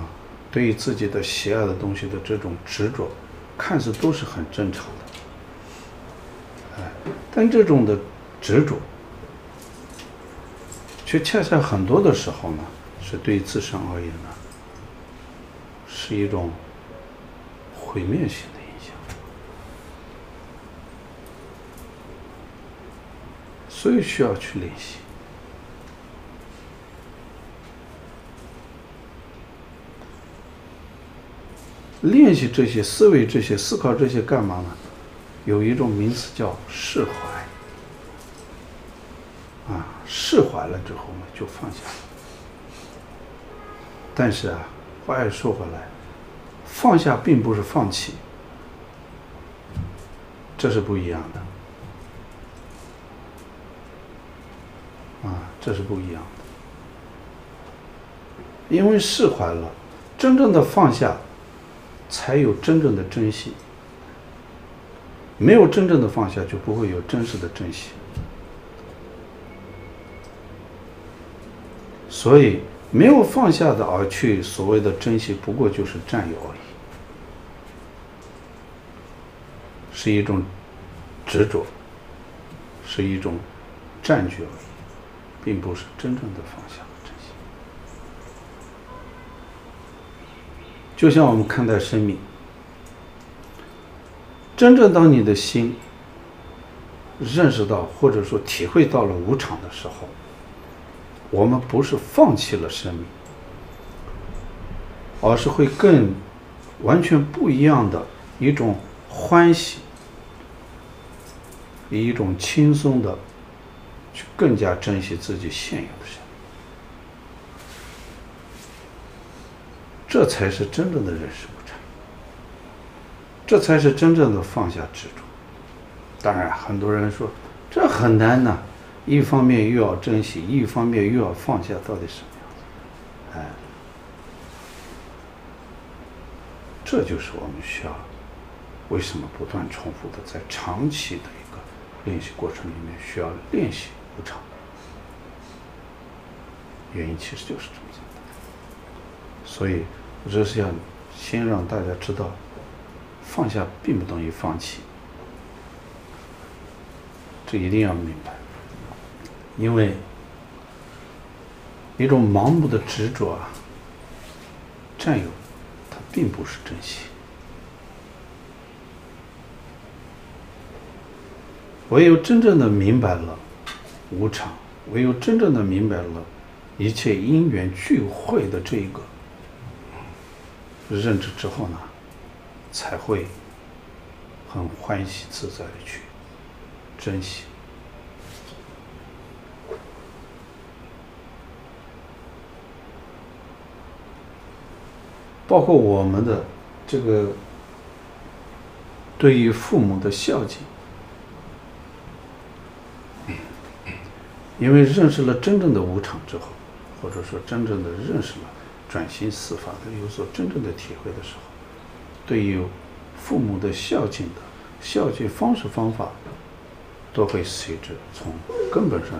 对于自己的喜爱的东西的这种执着，看似都是很正常的，哎，但这种的执着，却恰恰很多的时候呢，是对自身而言呢，是一种毁灭性的影响。所以需要去练习。练习这些思维，这些思考这些干嘛呢？有一种名词叫释怀。啊，释怀了之后呢，就放下了。但是啊，话又说回来，放下并不是放弃，这是不一样的。啊，这是不一样的。因为释怀了，真正的放下。才有真正的珍惜，没有真正的放下，就不会有真实的珍惜。所以，没有放下的而去所谓的珍惜，不过就是占有而已，是一种执着，是一种占据而已，并不是真正的放下。就像我们看待生命，真正当你的心认识到或者说体会到了无常的时候，我们不是放弃了生命，而是会更完全不一样的一种欢喜，以一种轻松的去更加珍惜自己现有的生命。这才是真正的认识无常，这才是真正的放下执着。当然，很多人说这很难呐，一方面又要珍惜，一方面又要放下，到底什么样子？哎，这就是我们需要为什么不断重复的在长期的一个练习过程里面需要练习无常。原因其实就是这么简单，所以。我这是要先让大家知道，放下并不等于放弃，这一定要明白。因为一种盲目的执着啊、占有，它并不是珍惜。唯有真正的明白了无常，唯有真正的明白了一切因缘聚会的这一个。认知之后呢，才会很欢喜自在的去珍惜，包括我们的这个对于父母的孝敬，因为认识了真正的无常之后，或者说真正的认识了。转心四法的有所真正的体会的时候，对于父母的孝敬的孝敬方式方法，都会随之从根本上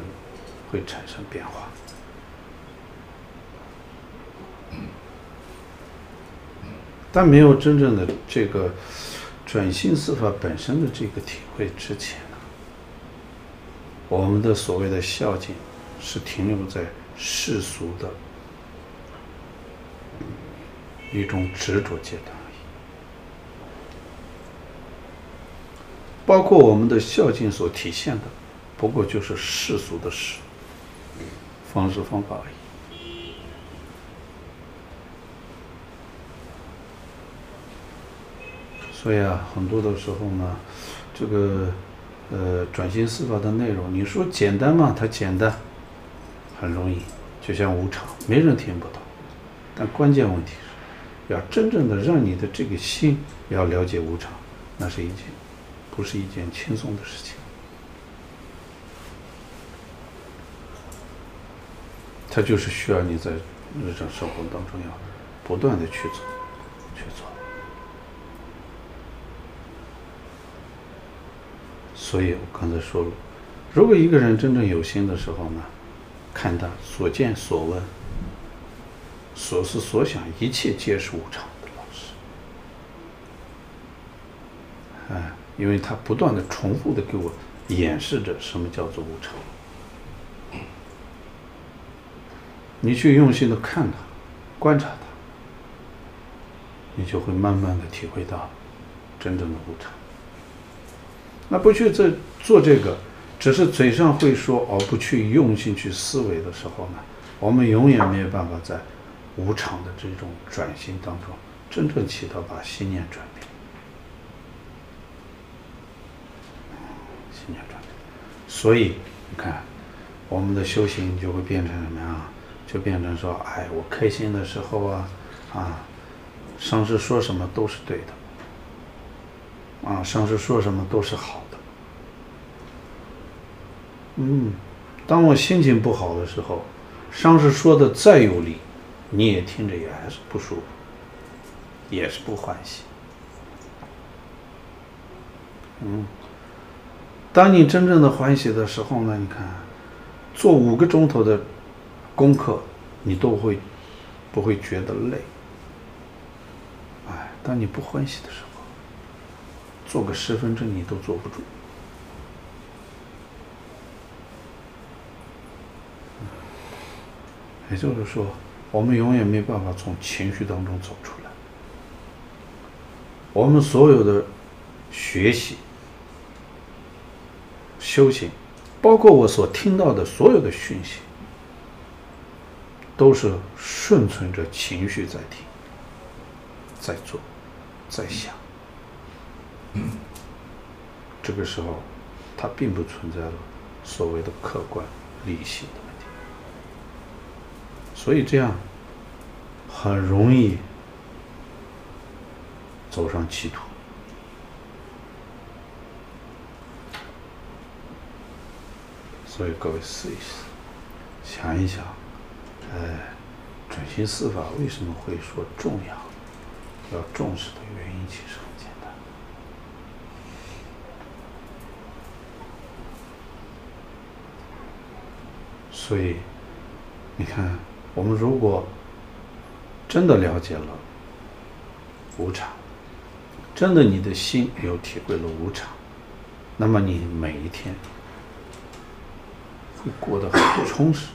会产生变化。但没有真正的这个转心四法本身的这个体会之前呢，我们的所谓的孝敬是停留在世俗的一种执着阶段而已，包括我们的孝敬所体现的，不过就是世俗的事方式方法而已。所以啊，很多的时候呢，这个呃转型司法的内容，你说简单吗？它简单，很容易，就像无常，没人听不懂。但关键问题，要真正的让你的这个心要了解无常，那是一件，不是一件轻松的事情。它就是需要你在日常生活当中要不断的去做，去做。所以我刚才说了，如果一个人真正有心的时候呢，看他所见所闻、所思所想，一切皆是无常的老师。哎，因为他不断的重复的给我演示着什么叫做无常。你去用心的看他，观察他，你就会慢慢的体会到真正的无常。那不去这做这个，只是嘴上会说，而不去用心去思维的时候呢，我们永远没有办法在无常的这种转心当中，真正起到把心念转变。心念转变，所以你看，我们的修行就会变成什么呀？就变成说，哎，我开心的时候啊，啊，上师说什么都是对的。啊，上师说什么都是好的。嗯，当我心情不好的时候，上师说的再有理，你也听着也还是不舒服，也是不欢喜。嗯，当你真正的欢喜的时候呢，你看，做五个钟头的功课，你都会不会觉得累？哎，当你不欢喜的时候。做个十分钟你都坐不住，也就是说，我们永远没办法从情绪当中走出来。我们所有的学习、修行，包括我所听到的所有的讯息，都是顺从着情绪在听、在做、在想。这个时候，它并不存在了所谓的客观理性的，所以这样很容易走上歧途。所以各位试一试，想一想，哎，转心四法为什么会说重要？要重视的原因其实很简单。所以，你看，我们如果真的了解了无常，真的你的心有体会了无常，那么你每一天会过得很充实，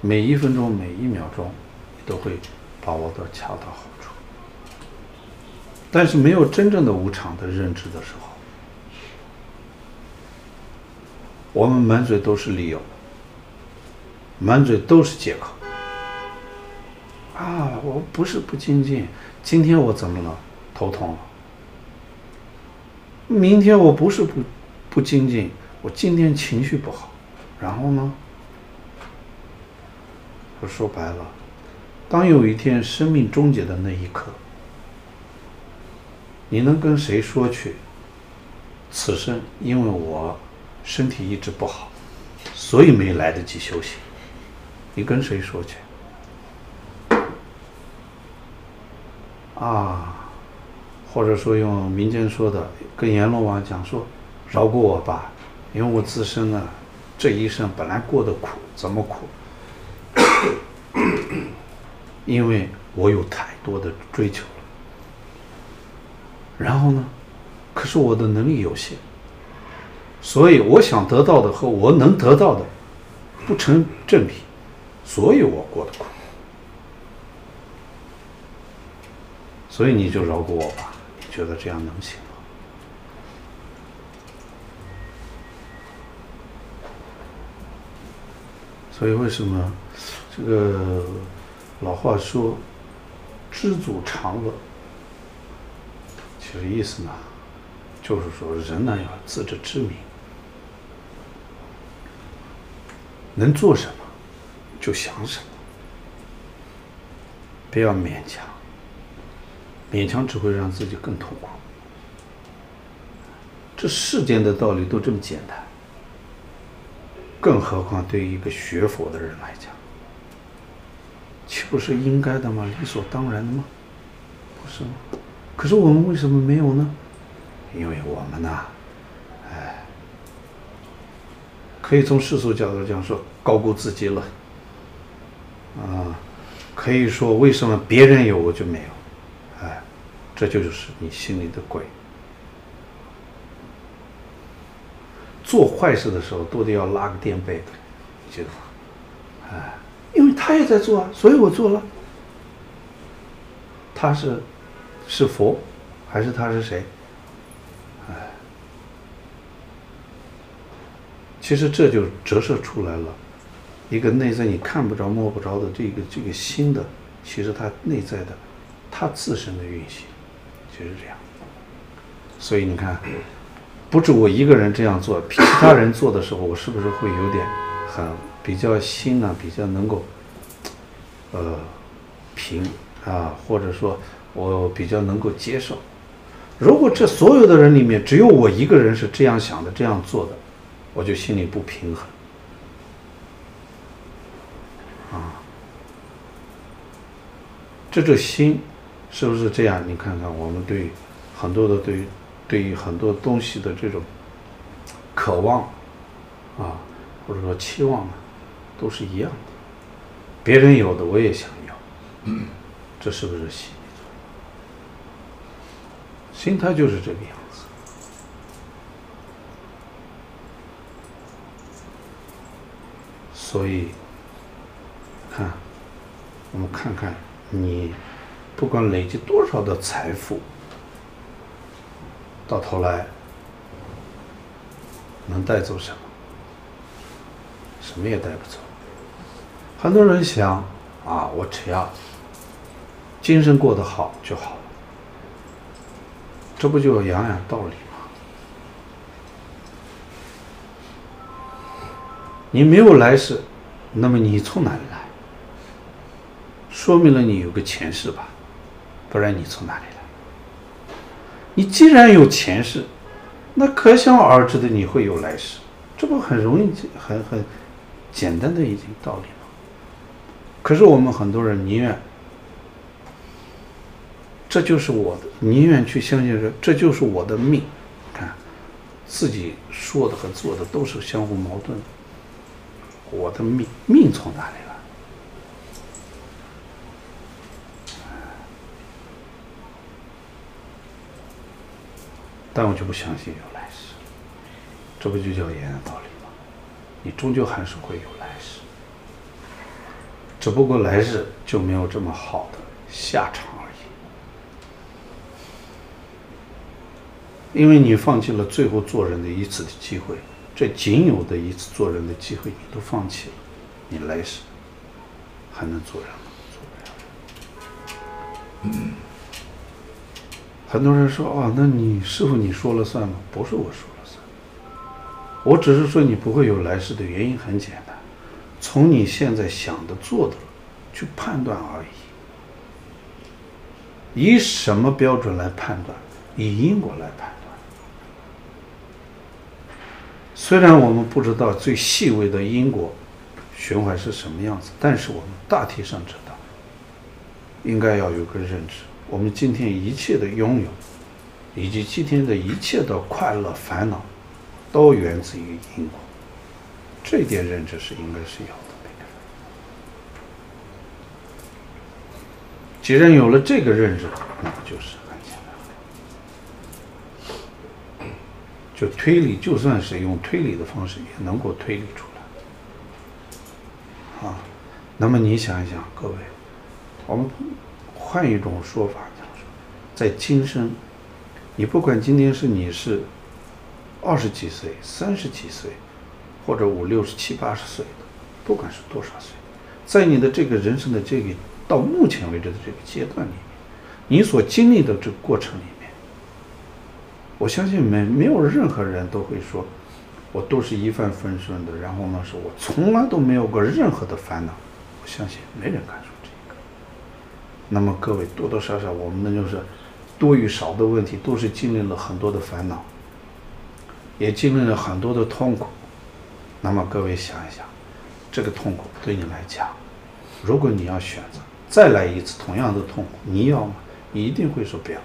每一分钟、每一秒钟，你都会把握到恰到好处。但是没有真正的无常的认知的时候，我们满嘴都是理由，满嘴都是借口。啊，我不是不精进，今天我怎么了？头痛了。明天我不是不不精进，我今天情绪不好，然后呢？我说白了，当有一天生命终结的那一刻。你能跟谁说去？此生因为我身体一直不好，所以没来得及休息。你跟谁说去？啊，或者说用民间说的，跟阎罗王讲说，饶过我吧，因为我自身呢，这一生本来过得苦，怎么苦？因为我有太多的追求了。然后呢，可是我的能力有限，所以我想得到的和我能得到的不成正比，所以我过得苦。所以你就饶过我吧，你觉得这样能行吗？所以为什么这个老话说“知足常乐”？其实意思呢，就是说人呢要自知之明，能做什么就想什么，不要勉强。勉强只会让自己更痛苦。这世间的道理都这么简单，更何况对于一个学佛的人来讲，岂不是应该的吗？理所当然的吗？不是吗？可是我们为什么没有呢？因为我们呢，哎，可以从世俗角度讲说，高估自己了。啊，可以说为什么别人有我就没有？哎这就是你心里的鬼。做坏事的时候都得要拉个垫背的，你记得吗？哎，因为他也在做啊，所以我做了。他是是佛，还是他是谁？其实这就折射出来了，一个内在你看不着摸不着的这个这个心的，其实它内在的，它自身的运行。就是这样，所以你看，不止我一个人这样做，其他人做的时候，我是不是会有点很比较心呢？比较能够，呃，平啊，或者说我比较能够接受。如果这所有的人里面只有我一个人是这样想的、这样做的，我就心里不平衡。啊，这个心。是不是这样？你看看，我们对很多的对对于很多东西的这种渴望啊，或者说期望啊，都是一样的。别人有的我也想要，这是不是心理？心态就是这个样子。所以，看，我们看看你。不管累积多少的财富，到头来能带走什么？什么也带不走。很多人想啊，我只要精神过得好就好了，这不就有洋洋道理你没有来世，那么你从哪里来？说明了你有个前世吧。不然你从哪里来？你既然有前世，那可想而知的你会有来世，这不很容易、很很简单的一件道理吗？可是我们很多人宁愿，这就是我的，宁愿去相信说这就是我的命，看，自己说的和做的都是相互矛盾的。我的命，命从哪里来？但我就不相信有来世，这不就叫一样的道理吗？你终究还是会有来世，只不过来世就没有这么好的下场而已。因为你放弃了最后做人的一次的机会，这仅有的一次做人的机会你都放弃了，你来世还能做人吗？做不了。嗯。很多人说：“哦，那你师傅你说了算吗？”不是我说了算，我只是说你不会有来世的原因很简单，从你现在想的、做的去判断而已。以什么标准来判断？以因果来判断。虽然我们不知道最细微的因果循环是什么样子，但是我们大体上知道，应该要有个认知。我们今天一切的拥有，以及今天的一切的快乐、烦恼，都源自于因果。这点认知是应该是有的，既然有了这个认知，那就是很简单，就推理，就算是用推理的方式，也能够推理出来。啊，那么你想一想，各位，我们换一种说法讲说，在今生，你不管今天是你是二十几岁、三十几岁，或者五六十七八十岁的，不管是多少岁，在你的这个人生的这个。到目前为止的这个阶段里面，你所经历的这个过程里面，我相信没没有任何人都会说，我都是一帆风顺的，然后呢，是我从来都没有过任何的烦恼。我相信没人敢说这个。那么各位多多少少，我们呢就是多与少的问题，都是经历了很多的烦恼，也经历了很多的痛苦。那么各位想一想，这个痛苦对你来讲，如果你要选择。再来一次同样的痛苦，你要吗？你一定会说不要，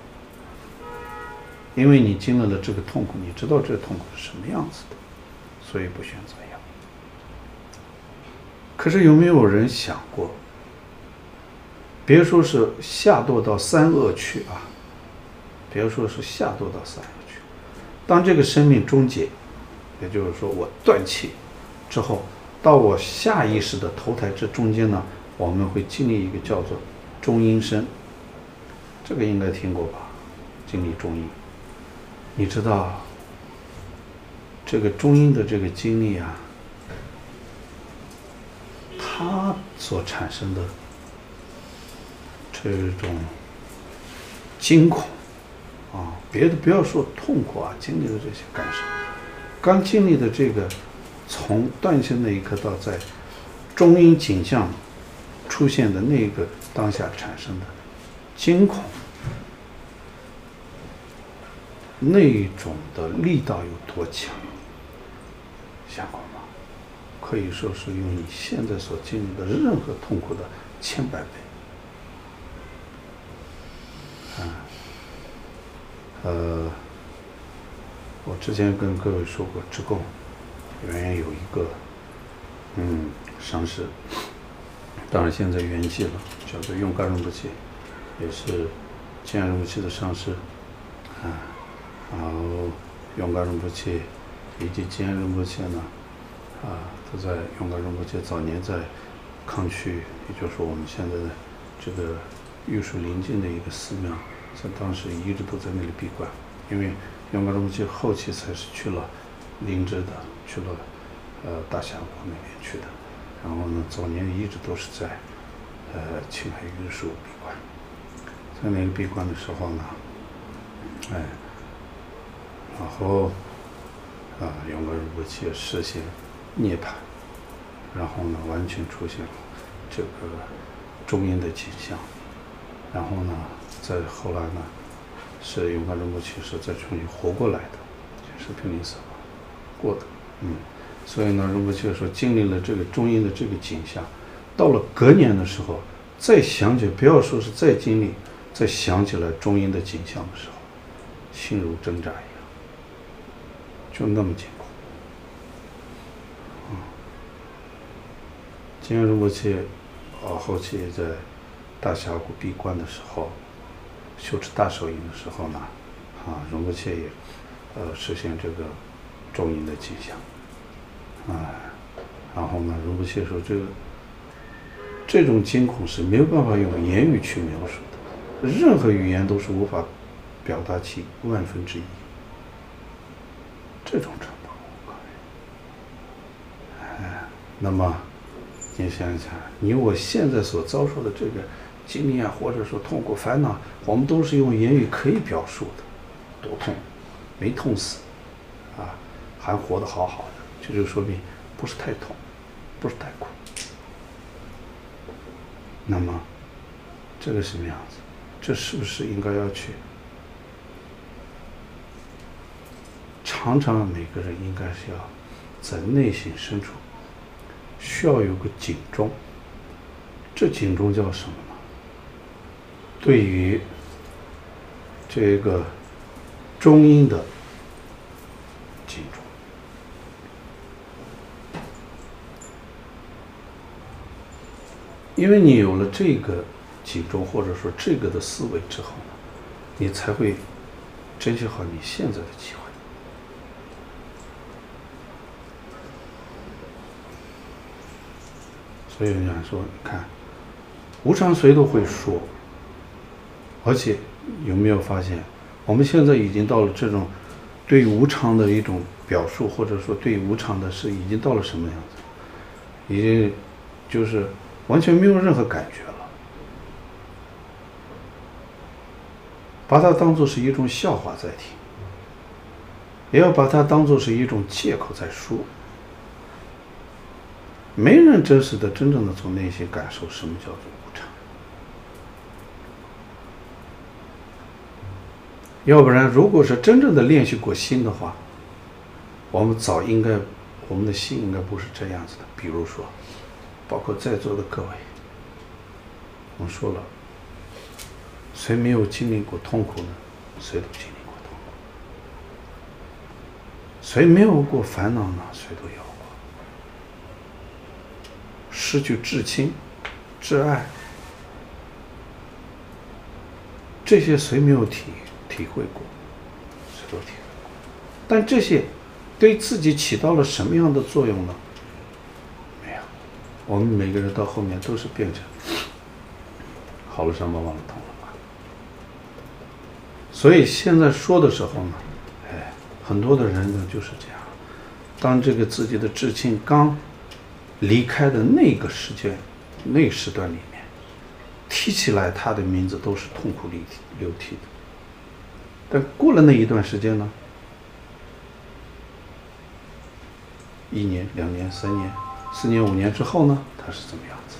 因为你经历了这个痛苦，你知道这个痛苦是什么样子的，所以不选择要。可是有没有人想过，别说是下堕到三恶趣啊，别说是下堕到三恶趣，当这个生命终结，也就是说我断气之后，到我下意识的投胎这中间呢？我们会经历一个叫做中阴身，这个应该听过吧？经历中阴，你知道这个中阴的这个经历啊，它所产生的这种惊恐啊，别的不要说痛苦啊，经历的这些感受，刚经历的这个从断线那一刻到在中阴景象。出现的那个当下产生的惊恐，那种的力道有多强？想过吗？可以说是用你现在所经历的任何痛苦的千百倍。啊，呃，我之前跟各位说过，之共原来有一个嗯上师。当然，现在圆寂了，叫做永嘉仁波切，也是建安仁波切的上师，啊，然后永嘉仁波切以及吉安仁波切呢，啊，都在永嘉仁波切早年在康区，也就是我们现在的这个玉树临近的一个寺庙，在当时一直都在那里闭关，因为永嘉仁波切后期才是去了灵芝的，去了呃大峡谷那边去的。然后呢，早年一直都是在，呃，青海玉树闭关，在那个闭关的时候呢，哎，然后，啊，永嘉仁波切实现涅槃，然后呢，完全出现了这个中阴的景象，然后呢，再后来呢，是永嘉仁波切是再重新活过来的，就是濒临死亡过的，嗯。所以呢，仁波切说经历了这个中阴的这个景象，到了隔年的时候，再想起，不要说是再经历，再想起来中阴的景象的时候，心如针扎一样，就那么艰苦。啊，金仁波切，啊，后期在大峡谷闭关的时候，修持大手印的时候呢，啊，仁波切也，呃，实现这个中阴的景象。啊，然后呢，仁波切说这个这种惊恐是没有办法用言语去描述的，任何语言都是无法表达其万分之一。这种程度，哎，那么你想想，你我现在所遭受的这个经历啊，或者说痛苦烦恼，我们都是用言语可以表述的，多痛，没痛死，啊，还活得好好的。这就说明不是太痛，不是太苦。那么，这个什么样子？这是不是应该要去？常常每个人应该是要在内心深处需要有个警钟。这警钟叫什么呢？对于这个中阴的警钟。因为你有了这个警钟，或者说这个的思维之后呢，你才会珍惜好你现在的机会。所以人家说，你看，无常谁都会说，而且有没有发现，我们现在已经到了这种对无常的一种表述，或者说对无常的事，已经到了什么样子？已经就是完全没有任何感觉了，把它当做是一种笑话在听，也要把它当做是一种借口在说。没人真实的、真正的从内心感受什么叫做无常，要不然，如果是真正的练习过心的话，我们早应该，我们的心应该不是这样子的。比如说，包括在座的各位，我说了，谁没有经历过痛苦呢？谁都经历过痛苦。谁没有过烦恼呢？谁都有。失去至亲、至爱，这些谁没有体体会过？谁都体会过。但这些对自己起到了什么样的作用呢？没有。我们每个人到后面都是变成好了伤疤忘了痛了吧。所以现在说的时候呢，哎，很多的人呢就是这样。当这个自己的至亲刚。离开的那个时间，那个时段里面，提起来他的名字都是痛哭流涕流涕的。但过了那一段时间呢？一年、两年、三年、四年、五年之后呢？他是怎么样子？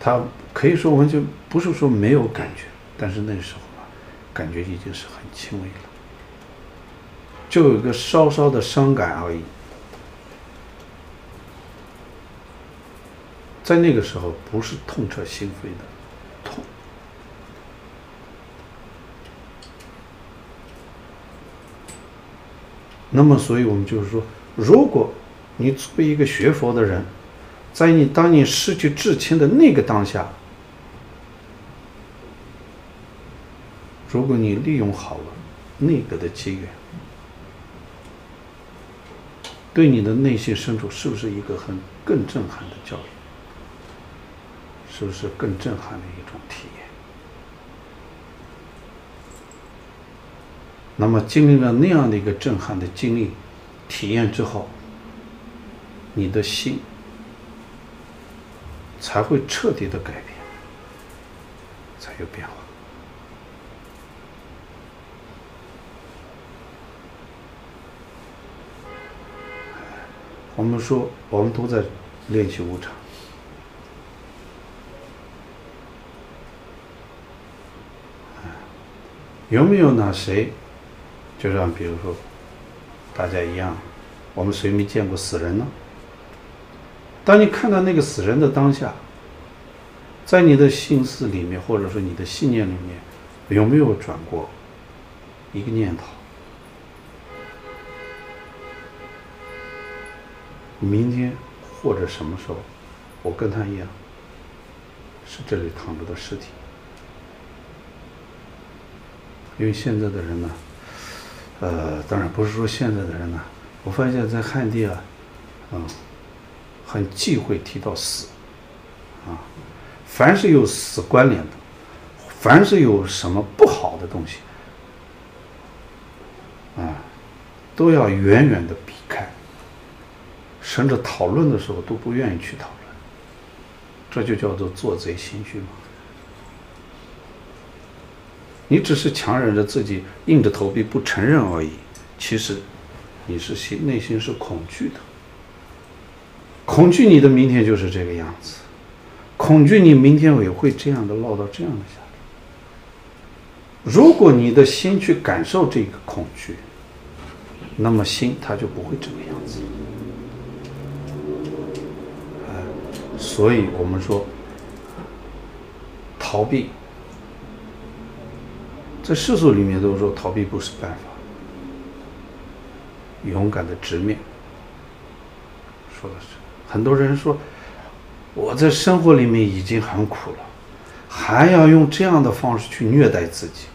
他可以说完全不是说没有感觉，但是那时候啊，感觉已经是很轻微了。就有一个稍稍的伤感而已，在那个时候不是痛彻心扉的痛。那么，所以我们就是说，如果你作为一个学佛的人，在你当你失去至亲的那个当下，如果你利用好了那个的机缘。对你的内心深处是不是一个很更震撼的教育？是不是更震撼的一种体验？那么经历了那样的一个震撼的经历、体验之后，你的心才会彻底的改变，才有变化。我们说，我们都在练习无常。有没有哪谁，就像比如说，大家一样，我们谁没见过死人呢？当你看到那个死人的当下，在你的心思里面，或者说你的信念里面，有没有转过一个念头？明天或者什么时候，我跟他一样，是这里躺着的尸体。因为现在的人呢，呃，当然不是说现在的人呢，我发现在汉地啊，嗯，很忌讳提到死，啊，凡是有死关联的，凡是有什么不好的东西，啊，都要远远的避。甚至讨论的时候都不愿意去讨论，这就叫做做贼心虚嘛。你只是强忍着自己，硬着头皮不承认而已。其实，你是心内心是恐惧的，恐惧你的明天就是这个样子，恐惧你明天也会这样的落到这样的下场。如果你的心去感受这个恐惧，那么心它就不会这个样子。所以我们说，逃避，在世俗里面都说逃避不是办法，勇敢的直面。说的是，很多人说，我在生活里面已经很苦了，还要用这样的方式去虐待自己，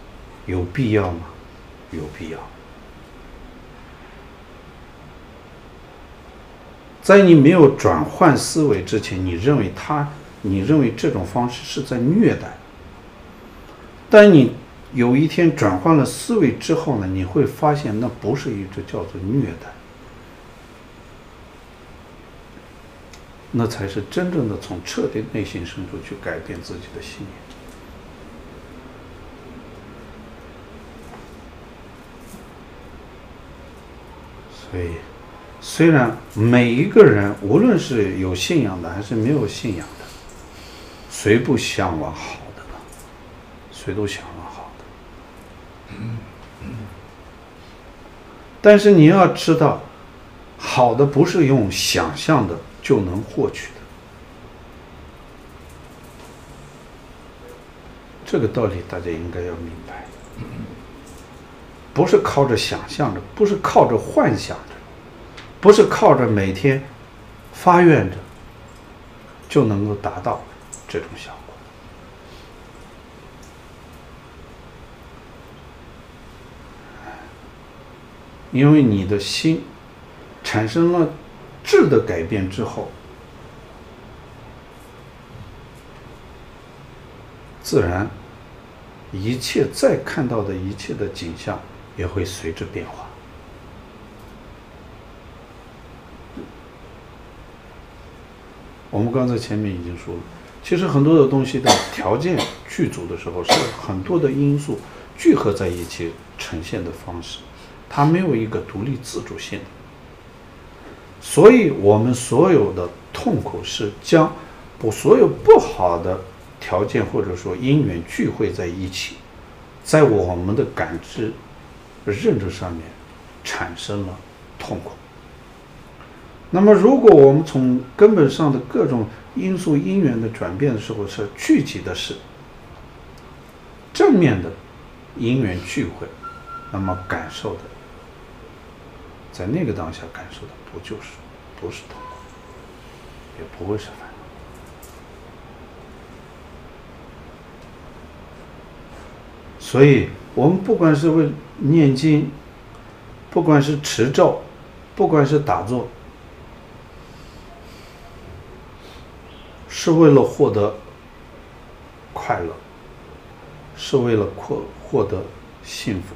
有必要吗？有必要。在你没有转换思维之前，你认为他，你认为这种方式是在虐待。但你有一天转换了思维之后呢，你会发现那不是一种叫做虐待，那才是真正的从彻底内心深处去改变自己的信念。所以。虽然每一个人，无论是有信仰的还是没有信仰的，谁不向往好的呢？谁都向往好的。但是你要知道，好的不是用想象的就能获取的。这个道理大家应该要明白，不是靠着想象的，不是靠着幻想。不是靠着每天发愿着就能够达到这种效果，因为你的心产生了质的改变之后，自然一切再看到的一切的景象也会随之变化。我们刚才前面已经说了，其实很多的东西的条件具足的时候，是很多的因素聚合在一起呈现的方式，它没有一个独立自主性的。所以，我们所有的痛苦是将不所有不好的条件或者说因缘聚会在一起，在我们的感知、认知上面产生了痛苦。那么，如果我们从根本上的各种因素因缘的转变的时候，是聚集的是正面的因缘聚会，那么感受的，在那个当下感受的不就是不是痛苦，也不会是烦恼。所以，我们不管是为念经，不管是持咒，不管是打坐。是为了获得快乐，是为了获获得幸福。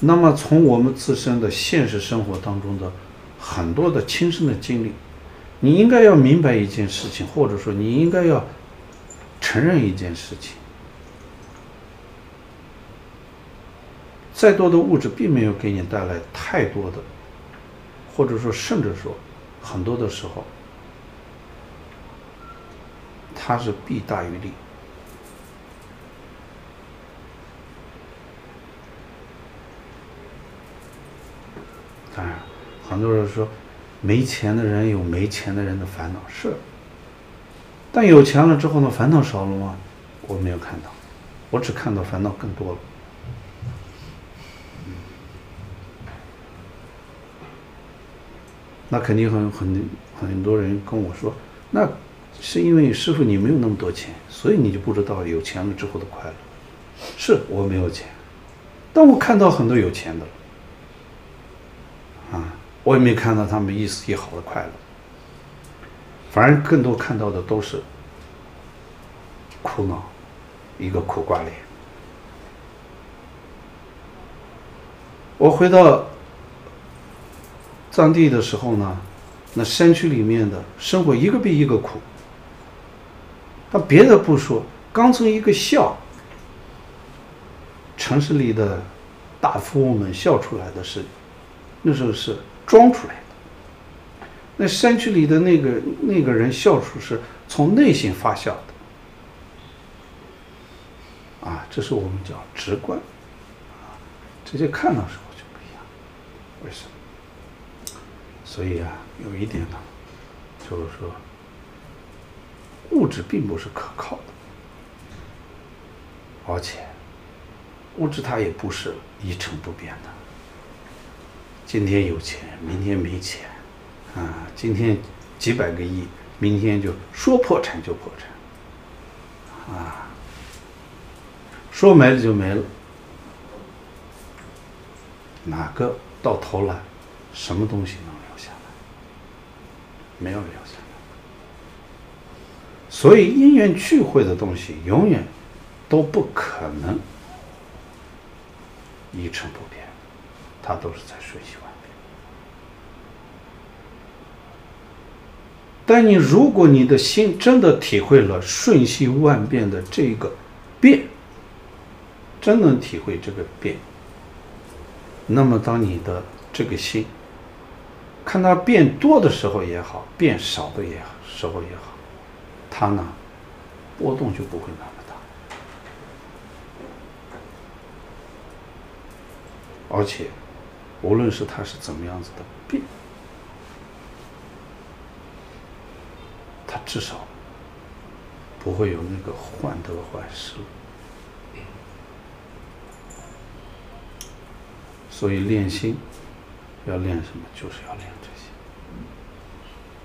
那么，从我们自身的现实生活当中的很多的亲身的经历，你应该要明白一件事情，或者说你应该要承认一件事情：再多的物质并没有给你带来太多的。或者说，甚至说，很多的时候，它是弊大于利。当然，很多人说，没钱的人有没钱的人的烦恼，是。但有钱了之后呢，烦恼少了吗？我没有看到，我只看到烦恼更多了。那肯定很很很多人跟我说，那是因为师傅你没有那么多钱，所以你就不知道有钱了之后的快乐。是我没有钱，但我看到很多有钱的，啊，我也没看到他们一丝一毫的快乐，反而更多看到的都是苦恼，一个苦瓜脸。我回到。藏地的时候呢，那山区里面的生活一个比一个苦。但别的不说，刚从一个笑，城市里的大富翁们笑出来的是，那时候是装出来的。那山区里的那个那个人笑出是从内心发笑的。啊，这是我们叫直观，直接看到时候就不一样。为什么？所以啊，有一点呢，就是说，物质并不是可靠的，而且，物质它也不是一成不变的。今天有钱，明天没钱，啊，今天几百个亿，明天就说破产就破产，啊，说没了就没了，哪个到头来，什么东西能留下来？没有留下来。所以因缘聚会的东西，永远都不可能一成不变，它都是在瞬息万变。但你如果你的心真的体会了瞬息万变的这个变，真能体会这个变，那么当你的这个心看它变多的时候也好，变少的也好，时候也好。它呢，波动就不会那么大，而且，无论是它是怎么样子的变，它至少不会有那个患得患失。所以练心要练什么？就是要练这些。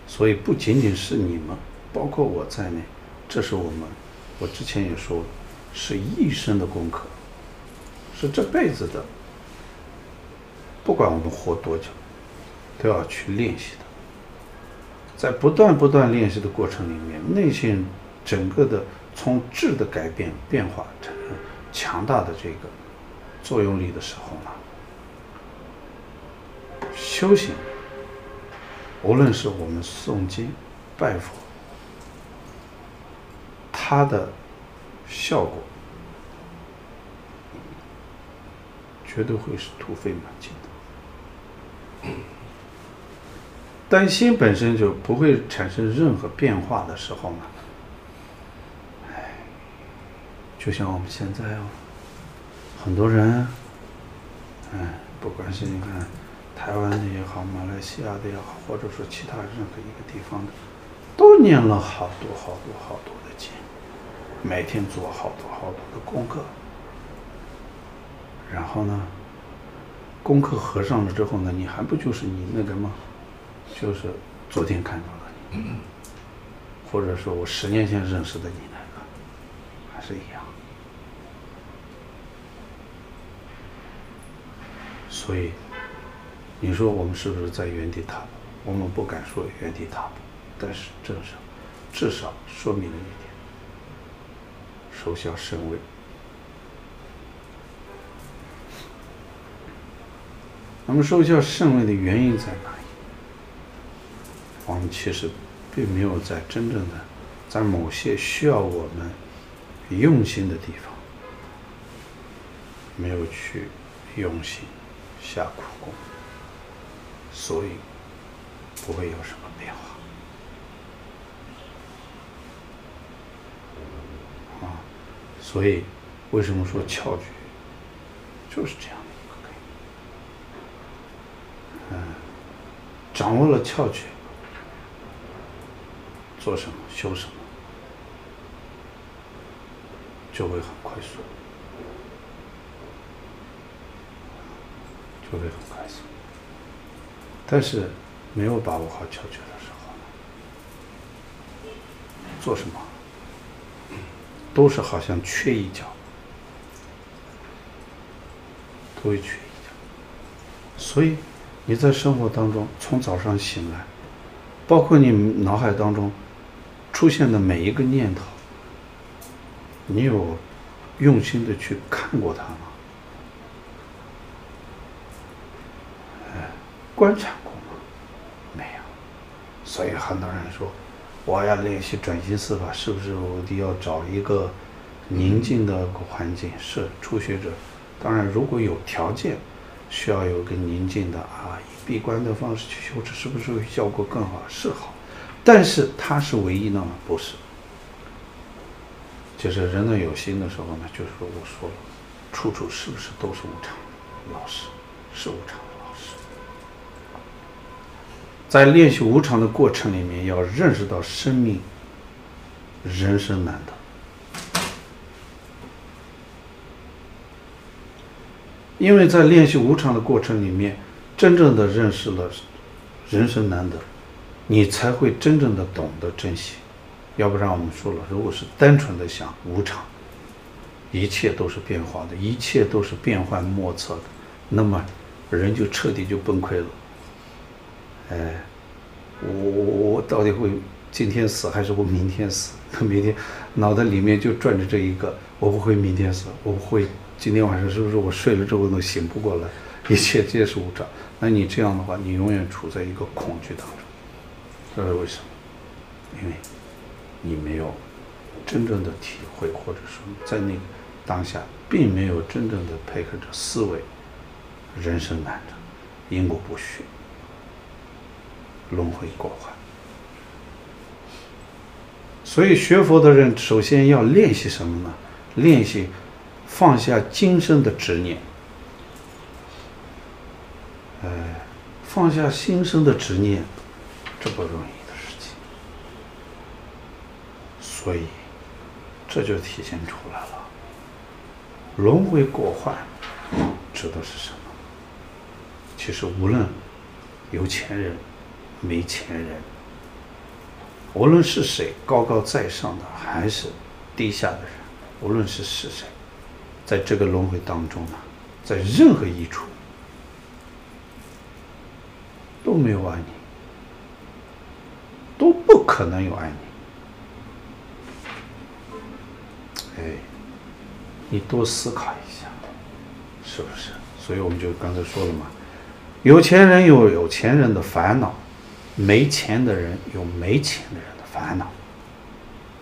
所以不仅仅是你们。包括我在内，这是我们，我之前也说，是一生的功课，是这辈子的，不管我们活多久，都要去练习的。在不断不断练习的过程里面，内心整个的从质的改变变化成强大的这个作用力的时候呢，修行，无论是我们诵经、拜佛。它的效果绝对会是突飞猛进的。当心本身就不会产生任何变化的时候呢，哎，就像我们现在哦，很多人，哎，不管是你看台湾的也好，马来西亚的也好，或者说其他任何一个地方的，都念了好多好多好多的经。每天做好多好多的功课，然后呢，功课合上了之后呢，你还不就是你那个吗？就是昨天看到的你，或者说我十年前认识的你那个，还是一样。所以，你说我们是不是在原地踏步？我们不敢说原地踏步，但是至少，至少说明了一点。收效甚微。那么收效甚微的原因在哪里？我们其实并没有在真正的在某些需要我们用心的地方，没有去用心下苦，所以不会有什么变化啊。所以，为什么说窍诀就是这样的一个概念？嗯，掌握了窍诀，做什么修什么，就会很快速，就会很快速。但是，没有把握好窍诀的时候，做什么？都是好像缺一角，都会缺一角。所以你在生活当中，从早上醒来，包括你脑海当中出现的每一个念头，你有用心的去看过它吗？哎，观察过吗？没有。所以很多人说。我要练习转心四法，是不是我得要找一个宁静的环境？是初学者，当然如果有条件，需要有个宁静的啊，以闭关的方式去修持，是不是效果更好？是好，但是它是唯一的吗？不是。就是人呢有心的时候呢，就是我说了，处处是不是都是无常老师？是无常。在练习无常的过程里面，要认识到生命人生难得，因为在练习无常的过程里面，真正的认识了人生难得，你才会真正的懂得珍惜。要不然我们说了，如果是单纯的想无常，一切都是变化的，一切都是变幻莫测的，那么人就彻底就崩溃了。哎，我我我到底会今天死还是我明天死？他 每天脑袋里面就转着这一个，我不会明天死，我不会今天晚上是不是我睡了之后都醒不过来？一切皆是无常。那你这样的话，你永远处在一个恐惧当中。这是为什么？因为你没有真正的体会，或者说在那个当下，并没有真正的配合着思维。人生难着，因果不虚。轮回过患，所以学佛的人首先要练习什么呢？练习放下今生的执念。呃，放下今生的执念，这不容易的事情。所以，这就体现出来了。轮回过患，指的是什么？其实无论有钱人。没钱人，无论是谁，高高在上的还是低下的人，无论是是谁，在这个轮回当中呢，在任何一处都没有爱你，都不可能有爱你。哎，你多思考一下，是不是？所以我们就刚才说了嘛，有钱人有有钱人的烦恼。没钱的人有没钱的人的烦恼，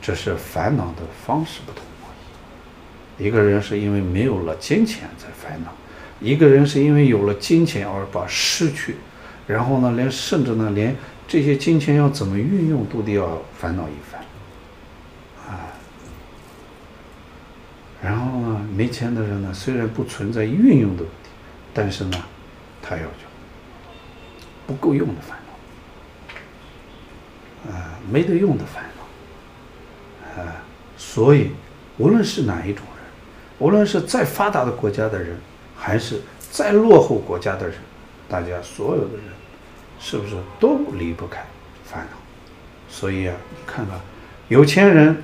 只是烦恼的方式不同而已。一个人是因为没有了金钱在烦恼，一个人是因为有了金钱而把失去，然后呢，连甚至呢，连这些金钱要怎么运用都得要烦恼一番，啊。然后呢，没钱的人呢，虽然不存在运用的问题，但是呢，他要就不够用的烦。啊，没得用的烦恼，啊，所以无论是哪一种人，无论是再发达的国家的人，还是再落后国家的人，大家所有的人，是不是都离不开烦恼？所以啊，你看看，有钱人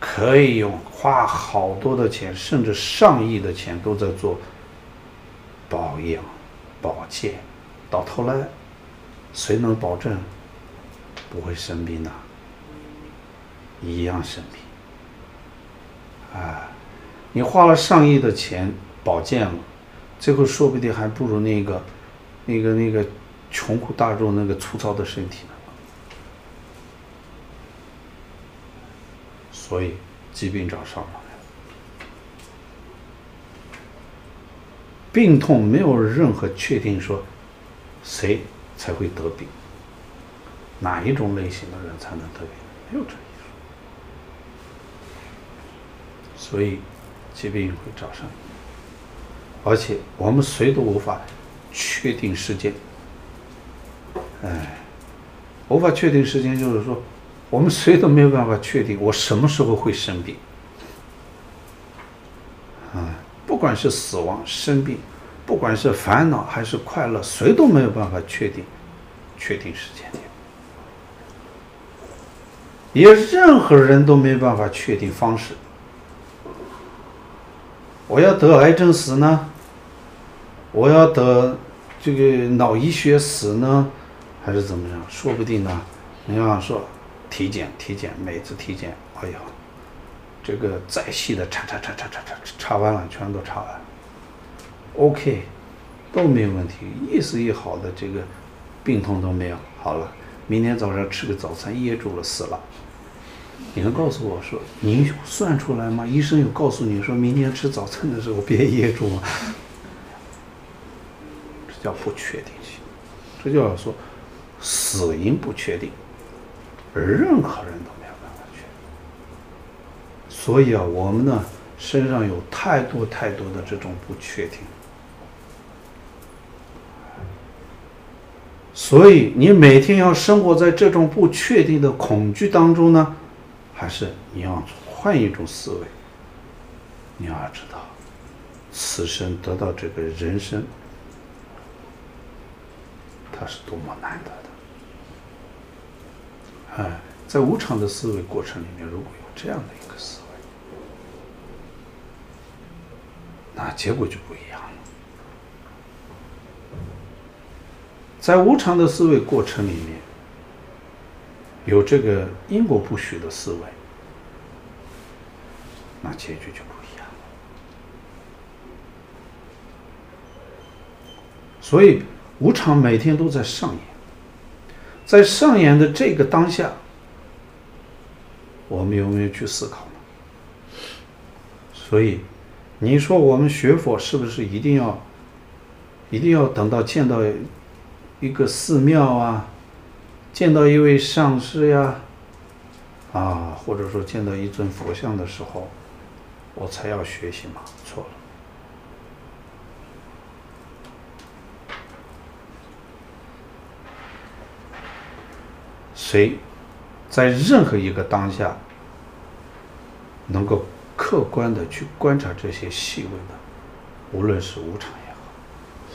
可以用花好多的钱，甚至上亿的钱都在做保养、保健，到头来，谁能保证？不会生病的，一样生病。啊，你花了上亿的钱保健了，最后说不定还不如那个、那个、那个穷苦大众那个粗糙的身体呢。所以疾病找上门来，病痛没有任何确定说谁才会得病。哪一种类型的人才能得病？没有这一说。所以，疾病会找上你，而且我们谁都无法确定时间。哎，无法确定时间，就是说，我们谁都没有办法确定我什么时候会生病。啊，不管是死亡、生病，不管是烦恼还是快乐，谁都没有办法确定确定时间点。也任何人都没办法确定方式。我要得癌症死呢？我要得这个脑溢血死呢？还是怎么样？说不定呢。你要说体检，体检，每次体检，哎呀，这个再细的查查查查查查查完了，全都查完。OK，都没有问题，一丝一毫的这个病痛都没有。好了，明天早上吃个早餐噎住了，死了。你能告诉我说，您算出来吗？医生有告诉你说，明天吃早餐的时候别噎住吗？这叫不确定性，这叫说死因不确定，而任何人都没有办法确定。所以啊，我们呢身上有太多太多的这种不确定，所以你每天要生活在这种不确定的恐惧当中呢。还是你要换一种思维，你要知道，此生得到这个人生，它是多么难得的。哎，在无常的思维过程里面，如果有这样的一个思维，那结果就不一样了。在无常的思维过程里面，有这个因果不虚的思维，那结局就不一样了。所以无常每天都在上演，在上演的这个当下，我们有没有去思考呢？所以，你说我们学佛是不是一定要，一定要等到见到一个寺庙啊，见到一位上师呀，啊，或者说见到一尊佛像的时候，我才要学习吗？错了。谁在任何一个当下，能够客观的去观察这些细微的，无论是无常也好，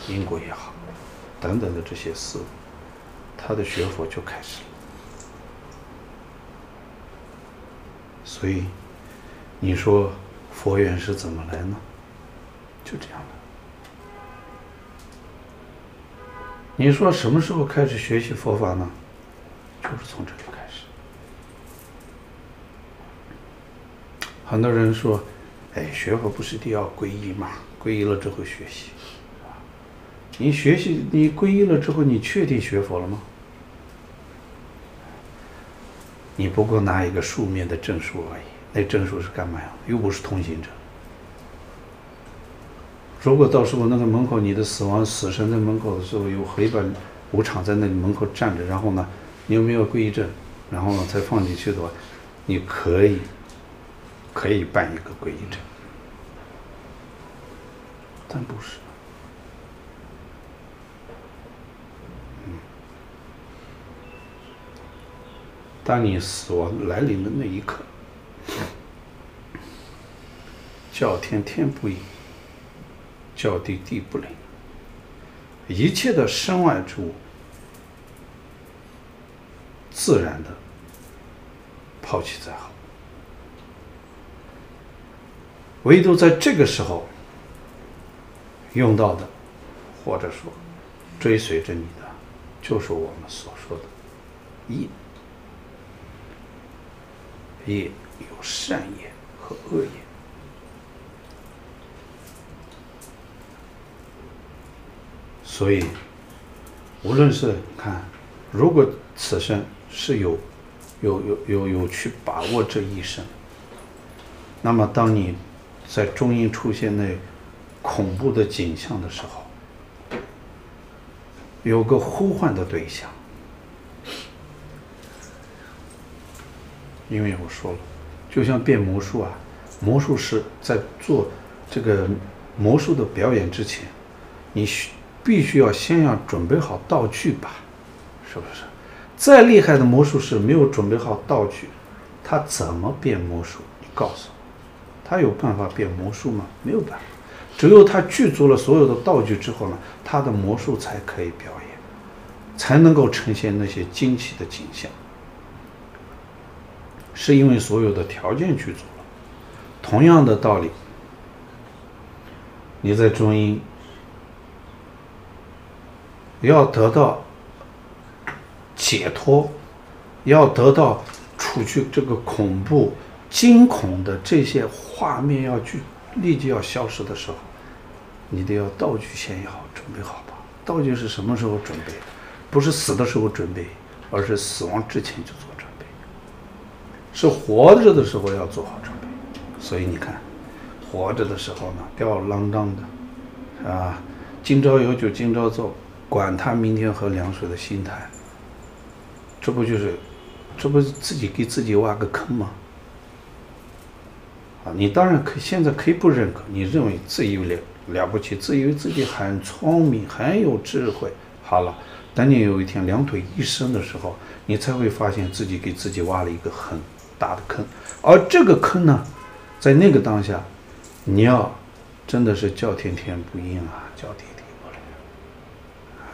因果也好。等等的这些思维，他的学佛就开始了。所以，你说佛缘是怎么来呢？就这样的。你说什么时候开始学习佛法呢？就是从这里开始。很多人说：“哎，学佛不是一定要皈依吗？皈依了之后学习。”你学习，你皈依了之后，你确定学佛了吗？你不过拿一个书面的证书而已，那证书是干嘛呀？又不是通行证。如果到时候那个门口，你的死亡死神在门口的时候，有黑白无常在那里门口站着，然后呢，你有没有皈依证？然后呢，才放进去的话，你可以，可以办一个皈依证，但不是。当你死亡来临的那一刻，叫天天不应，叫地地不灵，一切的身外之物，自然的抛弃在后，唯独在这个时候用到的，或者说追随着你的，就是我们所说的业。业有善业和恶业，所以无论是看，如果此生是有有有有有去把握这一生，那么当你在中阴出现那恐怖的景象的时候，有个呼唤的对象。因为我说了，就像变魔术啊，魔术师在做这个魔术的表演之前，你需必须要先要准备好道具吧，是不是？再厉害的魔术师没有准备好道具，他怎么变魔术？你告诉我，他有办法变魔术吗？没有办法。只有他具足了所有的道具之后呢，他的魔术才可以表演，才能够呈现那些惊奇的景象。是因为所有的条件具足了，同样的道理，你在中医要得到解脱，要得到除去这个恐怖、惊恐的这些画面，要去立即要消失的时候，你得要道具先要准备好吧？道具是什么时候准备？不是死的时候准备，而是死亡之前就做。是活着的时候要做好准备，所以你看，活着的时候呢，吊儿郎当的，是吧？今朝有酒今朝醉，管他明天喝凉水的心态，这不就是，这不是自己给自己挖个坑吗？啊，你当然可以，现在可以不认可，你认为自以了了不起，自以为自己很聪明，很有智慧。好了，等你有一天两腿一伸的时候，你才会发现自己给自己挖了一个很。大的坑，而这个坑呢，在那个当下，你要真的是叫天天不应啊，叫地地不灵，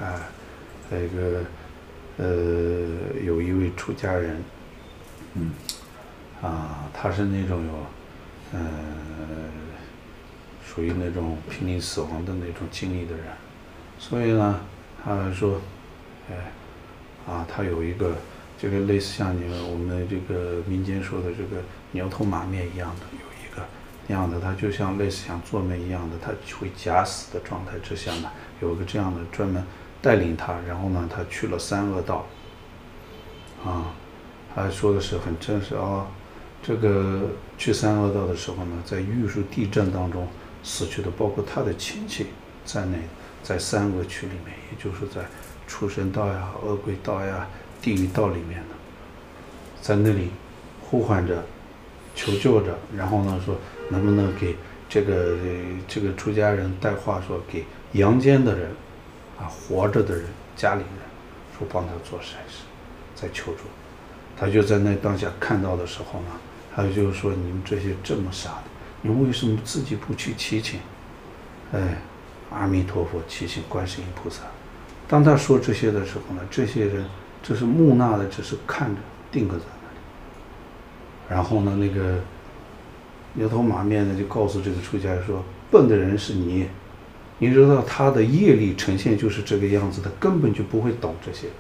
哎，还有一个呃，有一位出家人，嗯，啊，他是那种有，呃，属于那种濒临死亡的那种经历的人，所以呢，他说，哎，啊，他有一个这个类似像你们我们这个民间说的这个牛头马面一样的，有一个那样的，他就像类似像做面一样的，他会假死的状态之下呢，有一个这样的专门。带领他，然后呢，他去了三恶道。啊，他说的是很真实啊、哦。这个去三恶道的时候呢，在玉树地震当中死去的，包括他的亲戚在内，在三恶区里面，也就是在畜生道呀、恶鬼道呀、地狱道里面的，在那里呼唤着、求救着，然后呢，说能不能给这个这个出家人带话，说给阳间的人。啊，活着的人，家里人，说帮他做善事，在求助，他就在那当下看到的时候呢，他就说：“你们这些这么傻的，你为什么自己不去祈请？哎，阿弥陀佛，祈请观世音菩萨。”当他说这些的时候呢，这些人就是木讷的，只是看着，定格在那里。然后呢，那个牛头马面的就告诉这个出家人说：“笨的人是你。”你知道他的业力呈现就是这个样子，他根本就不会懂这些的，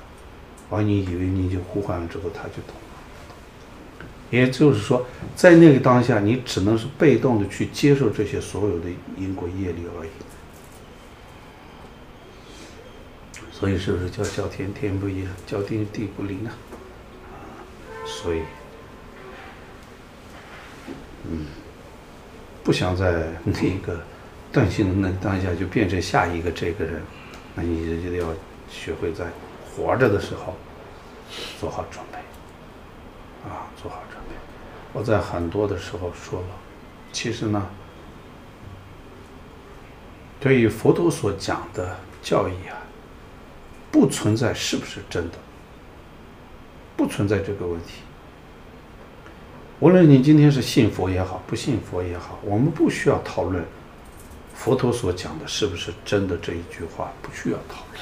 而你以为你已经呼唤了之后他就懂了，也就是说，在那个当下，你只能是被动的去接受这些所有的因果业力而已。所以是不是叫叫天天不应，叫地地不灵啊？所以，嗯，不想在那个。断气能当下就变成下一个这个人，那你就要学会在活着的时候做好准备，啊，做好准备。我在很多的时候说了，其实呢，对于佛陀所讲的教义啊，不存在是不是真的，不存在这个问题。无论你今天是信佛也好，不信佛也好，我们不需要讨论。佛陀所讲的是不是真的？这一句话不需要讨论。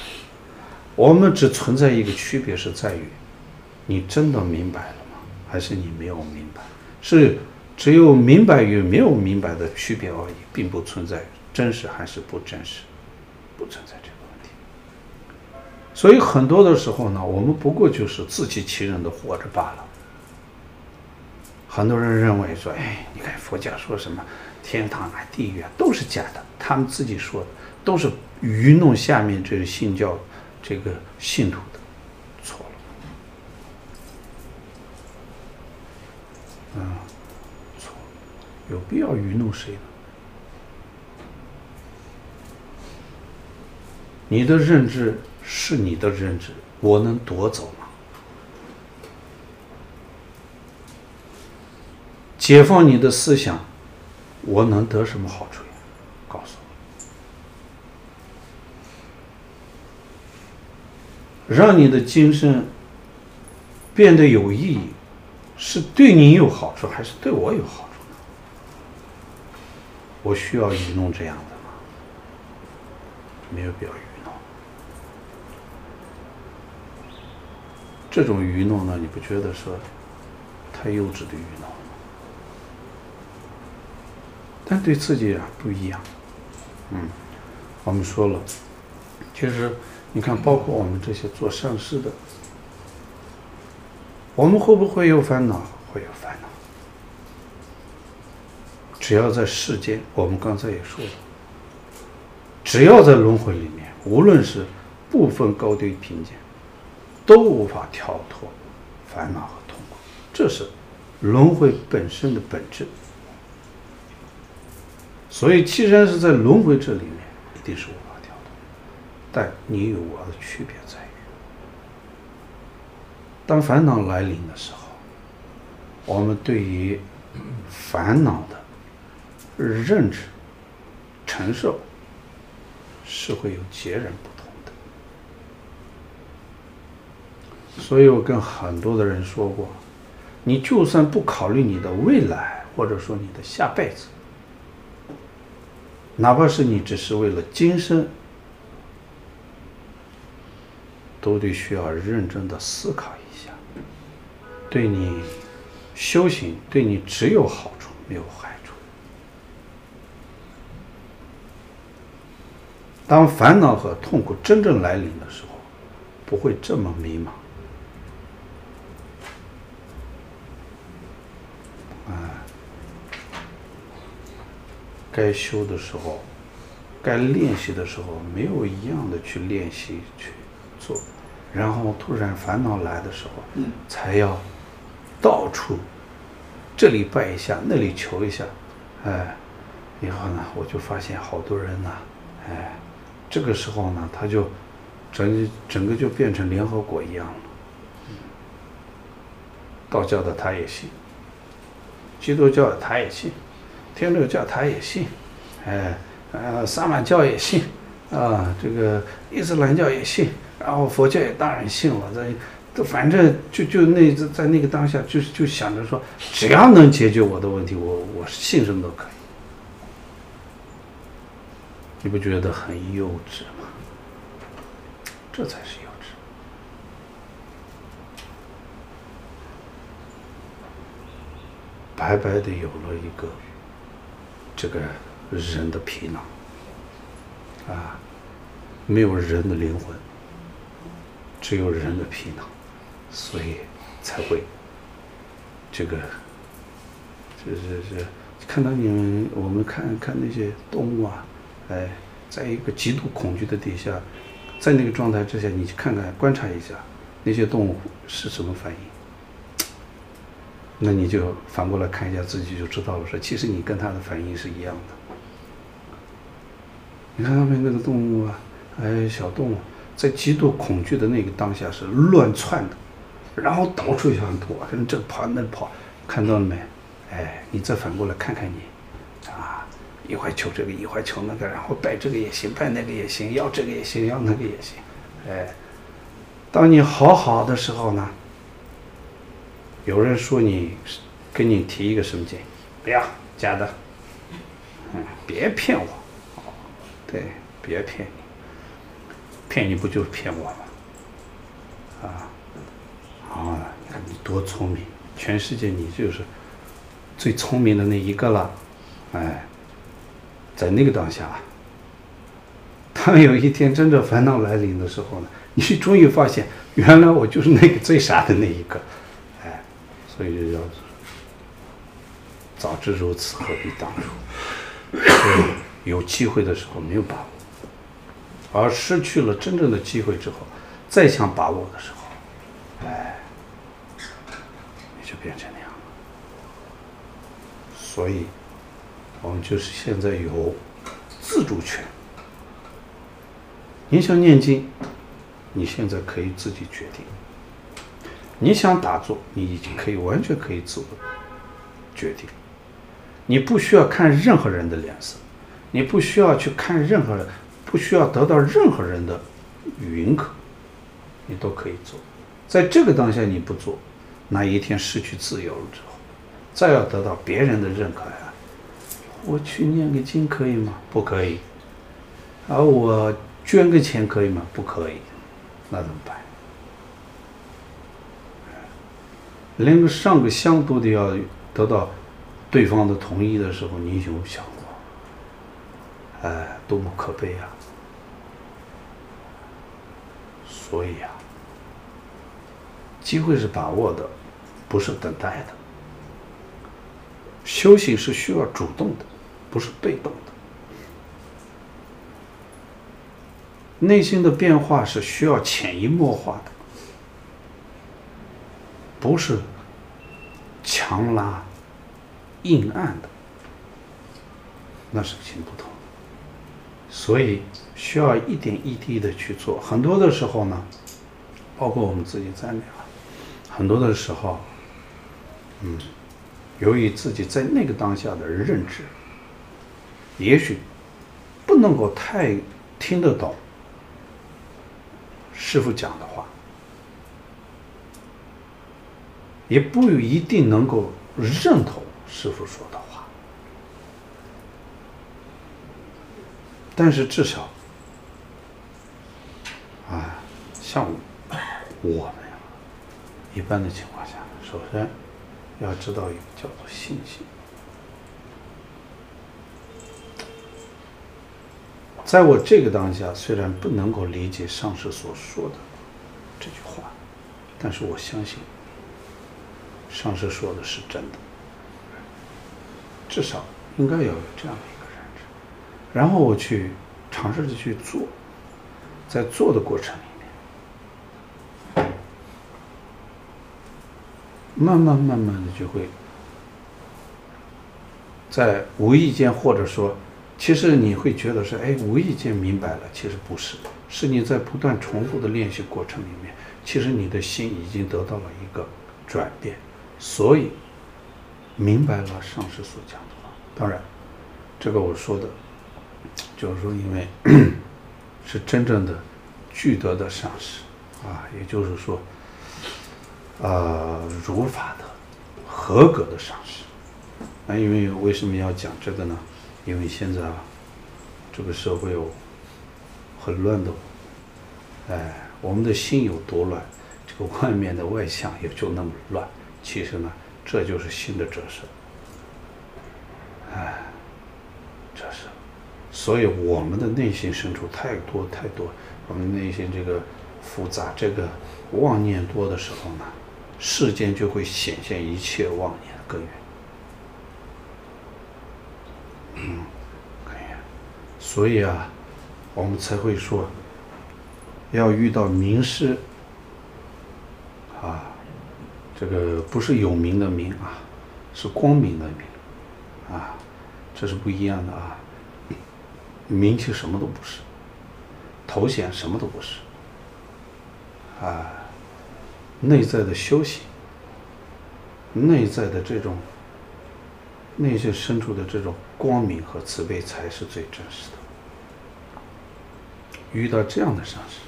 我们只存在一个区别，是在于你真的明白了吗？还是你没有明白？是只有明白与没有明白的区别而已，并不存在真实还是不真实，不存在。所以很多的时候呢，我们不过就是自欺欺人的活着罢了。很多人认为说：“哎，你看佛家说什么？”天堂啊，地狱啊，都是假的。他们自己说的，都是愚弄下面这个信教这个信徒的，错了。嗯，错，有必要愚弄谁呢？你的认知是你的认知，我能夺走吗？解放你的思想。我能得什么好处呀？告诉我，让你的精神变得有意义，是对你有好处，还是对我有好处呢？我需要愚弄这样的吗？没有必要愚弄。这种愚弄呢，你不觉得说太幼稚的愚弄？但对自己啊不一样，嗯，我们说了，其实你看，包括我们这些做善事的，我们会不会有烦恼？会有烦恼。只要在世间，我们刚才也说了，只要在轮回里面，无论是不分高低贫贱，都无法跳脱烦恼和痛苦，这是轮回本身的本质。所以，既然是在轮回这里面，一定是无法跳脱。但你与我的区别在于，当烦恼来临的时候，我们对于烦恼的认知、承受是会有截然不同的。所以我跟很多的人说过，你就算不考虑你的未来，或者说你的下辈子。哪怕是你只是为了今生，都得需要认真的思考一下，对你修行对你只有好处没有害处。当烦恼和痛苦真正来临的时候，不会这么迷茫。该修的时候，该练习的时候，没有一样的去练习去做，然后突然烦恼来的时候，才要到处这里拜一下，那里求一下，哎，以后呢，我就发现好多人呢，哎，这个时候呢，他就整整个就变成联合国一样了。道教的他也信，基督教他也信。天主教他也信，哎，呃，萨满教也信，啊，这个伊斯兰教也信，然后佛教也当然信了。这，都反正就就那在那个当下，就就想着说，只要能解决我的问题，我我信什么都可以。你不觉得很幼稚吗？这才是幼稚。白白的有了一个。这个人的皮囊，啊，没有人的灵魂，只有人的皮囊，所以才会这个，这这这，看到你们，我们看看那些动物啊，哎，在一个极度恐惧的底下，在那个状态之下，你去看看观察一下，那些动物是什么反应？那你就反过来看一下自己就知道了。说其实你跟他的反应是一样的。你看上面那个动物啊，哎，小动物在极度恐惧的那个当下是乱窜的，然后到处想躲，跟这跑那跑，看到了没？哎，你再反过来看看你，啊，一会儿求这个，一会儿求那个，然后拜这个也行，拜那个也行，要这个也行，要那个也行，哎，当你好好的时候呢？有人说你，跟你提一个什么建议？不要假的，嗯，别骗我，对，别骗你，骗你不就是骗我吗？啊，啊，你看你多聪明，全世界你就是最聪明的那一个了，哎，在那个当下，当有一天真正烦恼来临的时候呢，你终于发现，原来我就是那个最傻的那一个。所以就要早知如此，何必当初？有机会的时候没有把握，而失去了真正的机会之后，再想把握的时候，哎，你就变成那样了。所以，我们就是现在有自主权。你想念经，你现在可以自己决定。你想打坐，你已经可以完全可以自我决定，你不需要看任何人的脸色，你不需要去看任何人，不需要得到任何人的允可，你都可以做。在这个当下你不做，哪一天失去自由了之后，再要得到别人的认可呀，我去念个经可以吗？不可以。而我捐个钱可以吗？不可以。那怎么办？连个上个香都得要得到对方的同意的时候，你有想过？哎，多么可悲啊！所以呀，机会是把握的，不是等待的。修行是需要主动的，不是被动的。内心的变化是需要潜移默化的。不是强拉、硬按的，那是行不通。所以需要一点一滴的去做。很多的时候呢，包括我们自己在内啊，很多的时候，嗯，由于自己在那个当下的认知，也许不能够太听得懂师傅讲的话。也不一定能够认同师傅说的话，但是至少，啊，像我们，一般的情况下，首先要知道一个叫做信心。在我这个当下，虽然不能够理解上师所说的这句话，但是我相信上师说的是真的，至少应该有这样的一个认知。然后我去尝试着去做，在做的过程里面，慢慢慢慢的就会，在无意间或者说。其实你会觉得是哎，无意间明白了，其实不是，是你在不断重复的练习过程里面，其实你的心已经得到了一个转变，所以明白了上师所讲的话。当然，这个我说的，就是说，因为 是真正的具德的上师啊，也就是说，啊，如法的合格的上师。那因为为什么要讲这个呢？因为现在啊，这个社会哦，很乱的，哎，我们的心有多乱，这个外面的外相也就那么乱。其实呢，这就是心的折射，哎，折射。所以我们的内心深处太多太多，我们内心这个复杂，这个妄念多的时候呢，世间就会显现一切妄念的根源。嗯，可以。所以啊，我们才会说，要遇到名师啊，这个不是有名的名啊，是光明的明啊，这是不一样的啊。名气什么都不是，头衔什么都不是啊，内在的修行，内在的这种。内心深处的这种光明和慈悲才是最真实的。遇到这样的上师，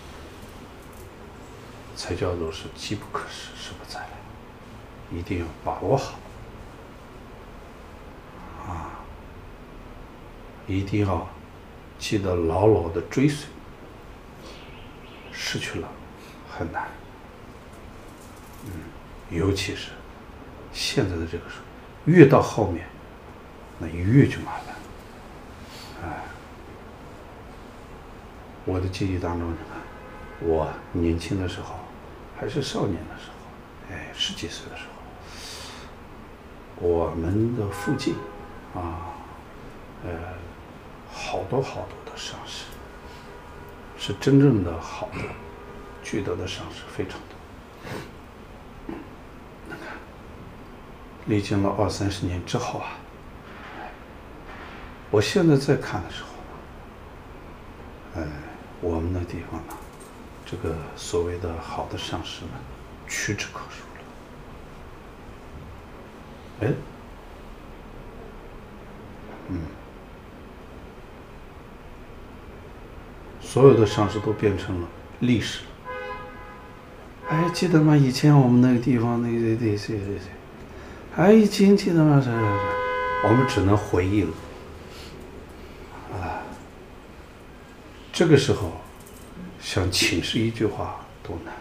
才叫做是机不可失，失不再来。一定要把握好啊！一定要记得牢牢的追随。失去了很难，嗯，尤其是现在的这个时候，越到后面。那越就麻烦，哎，我的记忆当中，你看我年轻的时候，还是少年的时候，哎，十几岁的时候，我们的附近，啊，呃，好多好多的上市，是真正的好的，巨德的上市非常多。那看，历经了二三十年之后啊。我现在在看的时候，哎，我们的地方呢，这个所谓的好的上市呢，屈指可数。哎，嗯，所有的上市都变成了历史。哎，记得吗？以前我们那个地方，那那那谁谁谁，哎，已经记得吗？是是是，我们只能回忆了。这个时候，想请示一句话多难，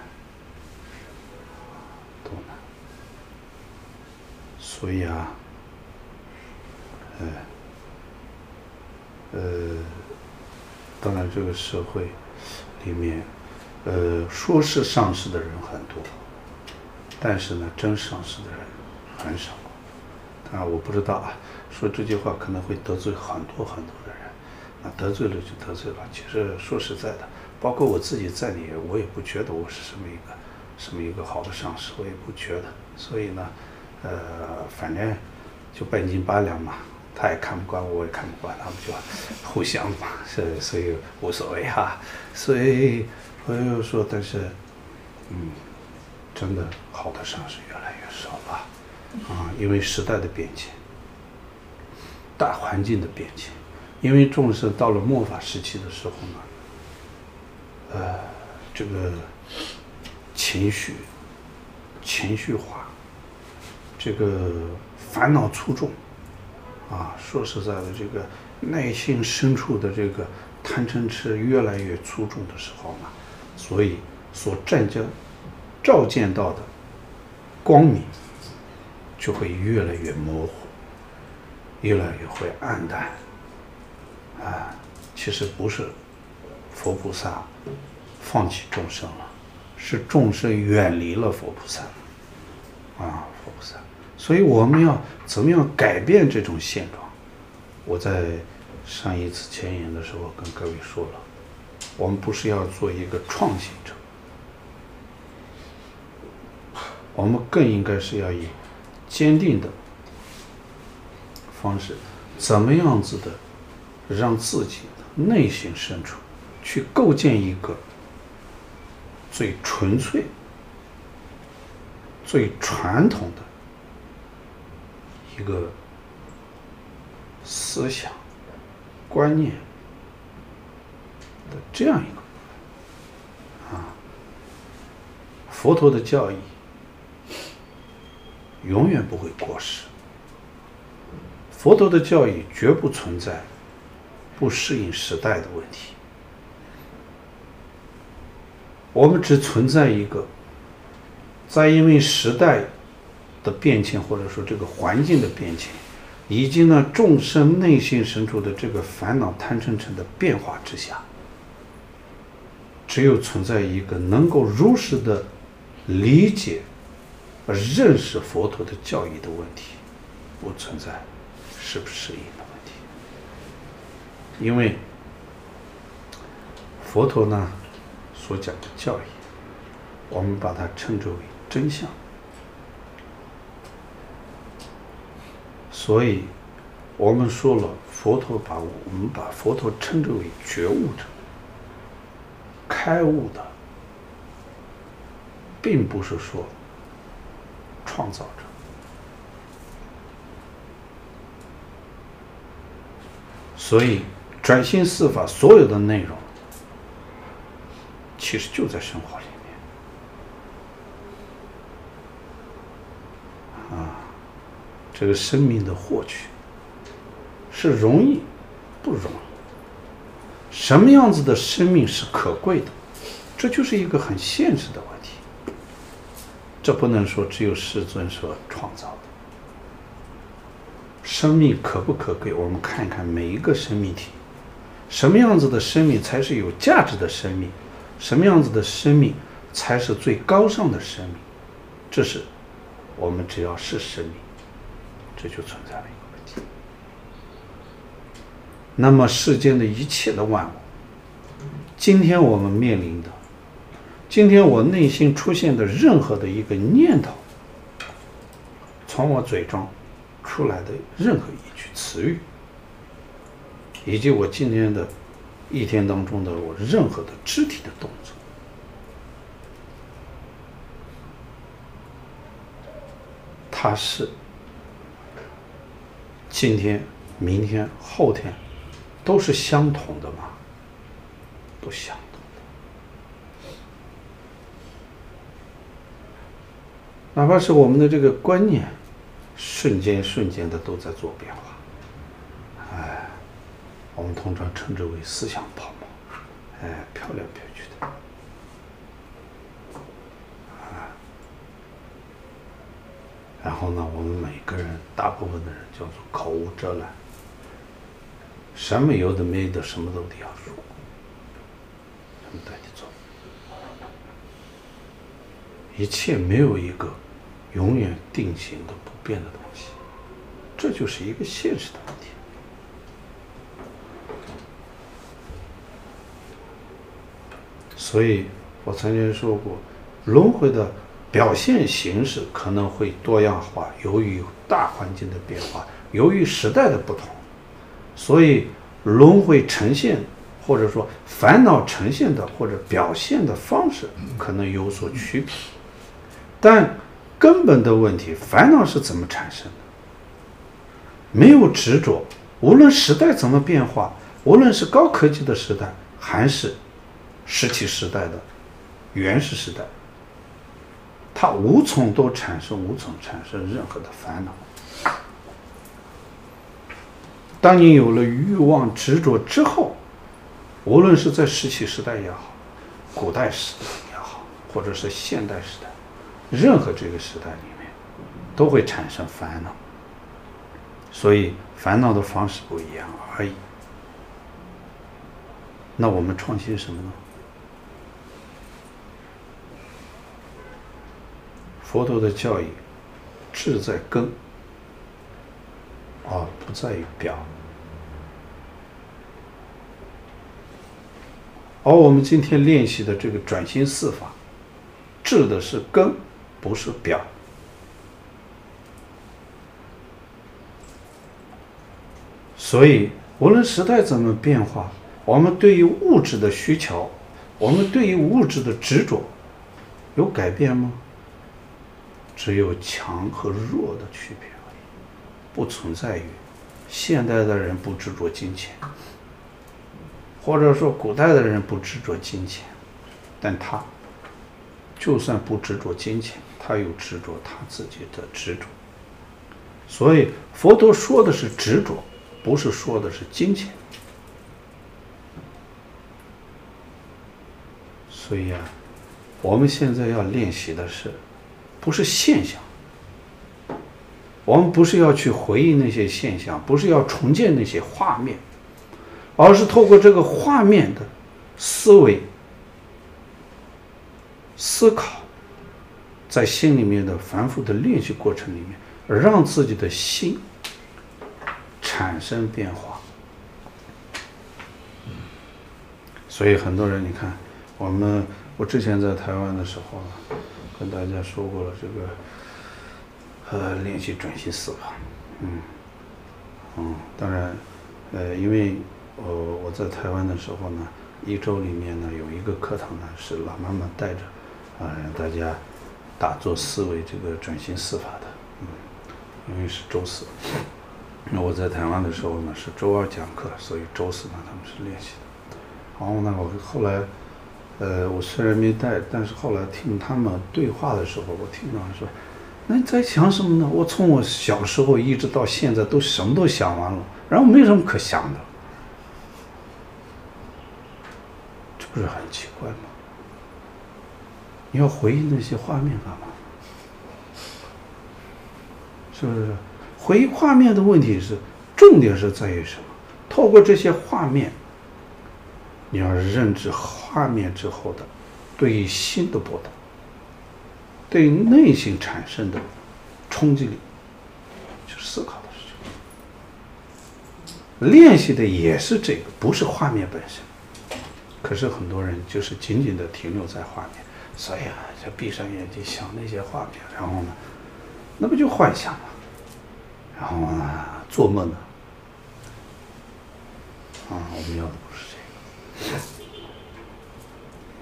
多难。所以啊，呃，呃，当然这个社会里面，呃，说是上市的人很多，但是呢，真上市的人很少。当然我不知道啊，说这句话可能会得罪很多很多的人。得罪了就得罪了。其实说实在的，包括我自己在内，我也不觉得我是什么一个什么一个好的上市，我也不觉得。所以呢，呃，反正就半斤八两嘛，他也看不惯，我也看不惯，他们就互相嘛，所以所以无所谓哈。所以朋友说，但是，嗯，真的好的上是越来越少了啊，因为时代的变迁，大环境的变迁。因为众生到了末法时期的时候呢，呃，这个情绪情绪化，这个烦恼粗重，啊，说实在的，这个内心深处的这个贪嗔痴越来越粗重的时候呢，所以所占据照见到的光明就会越来越模糊，越来越会暗淡。啊，其实不是佛菩萨放弃众生了，是众生远离了佛菩萨。啊，所以我们要怎么样改变这种现状？我在上一次前言的时候跟各位说了，我们不是要做一个创新者，我们更应该是要以坚定的方式，怎么样子的让自己的内心深处去构建一个最纯粹。最传统的一个思想观念的这样一个啊，佛陀的教义永远不会过时，佛陀的教义绝不存在不适应时代的问题，我们只存在一个。在因为时代的变迁，或者说这个环境的变迁，以及呢众生内心深处的这个烦恼贪嗔痴的变化之下，只有存在一个能够如实的理解、认识佛陀的教义的问题，不存在适不适应的问题。因为佛陀呢所讲的教义，我们把它称之为。真相，所以，我们说了，佛陀把我们把佛陀称之为觉悟者、开悟的，并不是说创造者。所以，转心四法所有的内容，其实就在生活里面。啊。这个生命的获取是容易不容易？什么样子的生命是可贵的？这就是一个很现实的问题。这不能说只有世尊所创造的。生命可不可贵？我们看一看每一个生命体，什么样子的生命才是有价值的生命？什么样子的生命才是最高尚的生命？这是我们只要是生命。这就存在了一个问题。那么世间的一切的万物，今天我们面临的，今天我内心出现的任何的一个念头，从我嘴中出来的任何一句词语，以及我今天的一天当中的我任何的肢体的动作，它是。今天、明天、后天，都是相同的吗？都相同的。哪怕是我们的这个观念，瞬间瞬间的都在做变化。哎，我们通常称之为思想泡沫，哎，漂亮漂亮的。然后呢，我们每个人，大部分的人叫做口无遮拦，什么有的没的，什么都得要说，什么都得做，一切没有一个永远定型的不变的东西，这就是一个现实的问题。所以我曾经说过，轮回的。表现形式可能会多样化，由于大环境的变化，由于时代的不同，所以轮回呈现或者说烦恼呈现的或者表现的方式可能有所区别。但根本的问题，烦恼是怎么产生的？没有执着，无论时代怎么变化，无论是高科技的时代，还是石器时代的原始时代。它无从都产生，无从产生任何的烦恼。当你有了欲望执着之后，无论是在石器时代也好，古代时代也好，或者是现代时代，任何这个时代里面，都会产生烦恼。所以烦恼的方式不一样而已。那我们创新什么呢？佛陀的教义，志在根，啊，不在于表。而我们今天练习的这个转心四法，治的是根，不是表。所以，无论时代怎么变化，我们对于物质的需求，我们对于物质的执着，有改变吗？只有强和弱的区别而已，不存在于现代的人不执着金钱，或者说古代的人不执着金钱，但他就算不执着金钱，他有执着他自己的执着。所以佛陀说的是执着。不是说的是金钱，所以啊，我们现在要练习的是，不是现象。我们不是要去回忆那些现象，不是要重建那些画面，而是透过这个画面的思维、思考，在心里面的反复的练习过程里面，让自己的心。产生变化，所以很多人，你看，我们我之前在台湾的时候，跟大家说过了这个，呃，练习转心四法，嗯，嗯，当然，呃，因为我我在台湾的时候呢，一周里面呢有一个课堂呢是老妈妈带着，啊，让大家打坐思维这个转心四法的，嗯，因为是周四。那我在台湾的时候呢，是周二讲课，所以周四呢他们是练习的。然后呢，我后来，呃，我虽然没带，但是后来听他们对话的时候，我听到说，那你在想什么呢？我从我小时候一直到现在都什么都想完了，然后没什么可想的，这不是很奇怪吗？你要回忆那些画面干嘛？是不是？回忆画面的问题是，重点是在于什么？透过这些画面，你要认知画面之后的对于心的波动，对于内心产生的冲击力，就思考的事情。练习的也是这个，不是画面本身。可是很多人就是仅仅的停留在画面，所以啊，就闭上眼睛想那些画面，然后呢，那不就幻想吗？然后呢，做梦呢？啊，我们要。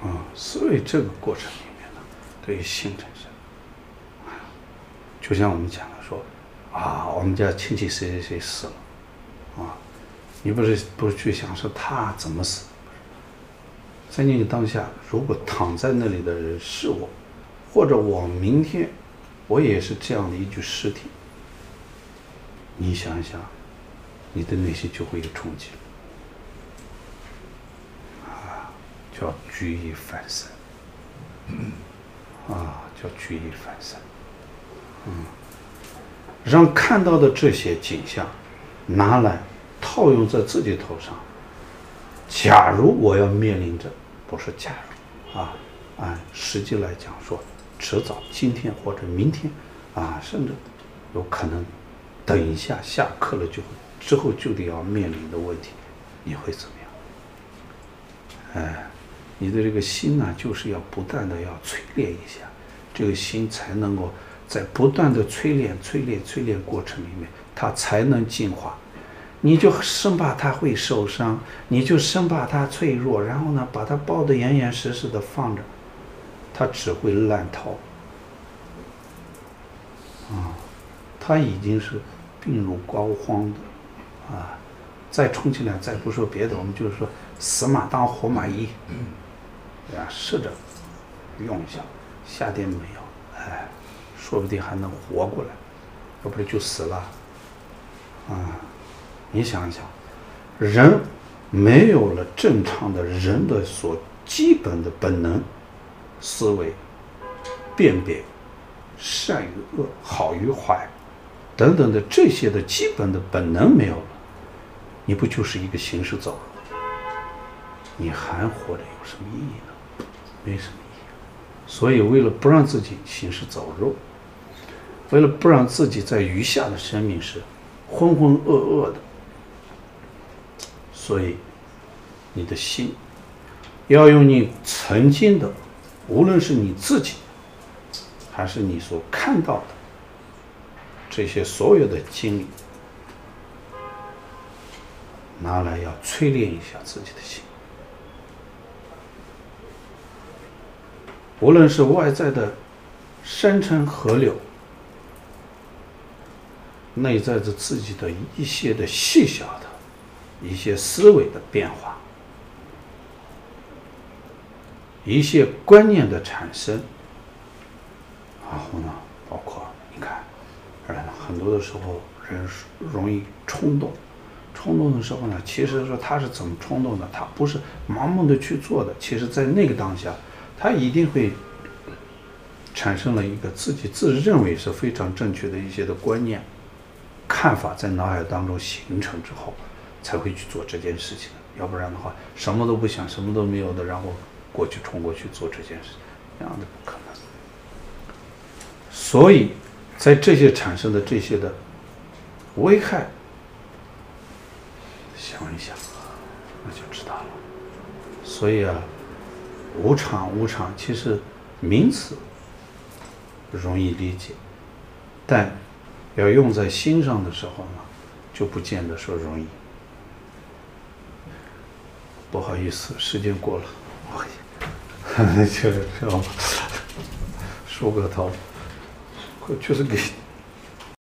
啊，所以这个过程里面呢，对于心产生，就像我们讲的说，啊，我们家亲戚谁谁谁死了，啊，你不是不去想说他怎么死？在那个当下，如果躺在那里的人是我，或者我明天，我也是这样的一具尸体。你想一想，你的内心就会有冲击，啊，叫举一反三，啊，叫举一反三，嗯，让看到的这些景象拿来套用在自己头上。假如我要面临着，不是假如，啊，按实际来讲说，迟早今天或者明天，啊，甚至有可能。等一下，下课了就之后就得要面临的问题，你会怎么样？哎，你的这个心呢，就是要不断的要淬炼一下，这个心才能够在不断的淬炼、淬炼、淬炼过程里面，它才能进化。你就生怕它会受伤，你就生怕它脆弱，然后呢，把它抱得严严实实的放着，它只会烂透。啊，它已经是。病入膏肓的，啊，再充其量再不说别的，我们就是说死马当活马医，啊？试着用一下，下点猛药，哎，说不定还能活过来，要不然就死了。啊，你想一想，人没有了正常的人的所基本的本能思维、辨别、善与恶、好与坏等等的这些的基本的本能没有了，你不就是一个行尸走肉？你还活着有什么意义？没什么意义。所以，为了不让自己行尸走肉，为了不让自己在余下的生命是浑浑噩噩的，所以你的心要用你曾经的，无论是你自己，还是你所看到的这些所有的经历，拿来要淬炼一下自己的心。无论是外在的山川河流，内在着自己的一些的细小的一些思维的变化，一些观念的产生，然后呢，包括你看，人很多的时候人容易冲动，冲动的时候呢，其实说他是怎么冲动的？他不是盲目的去做的，其实在那个当下，他一定会产生了一个自己自认为是非常正确的一些的观念。看法在脑海当中形成之后，才会去做这件事情。要不然的话，什么都不想，什么都没有的，然后过去冲过去做这件事，那样的不可能。所以，在这些产生的这些的危害，想一想，那就知道了。所以啊，无常无常，其实名词容易理解，但。要用在心上的时候呢，就不见得说容易。不好意思，时间过了，我 就就说个头，确实给。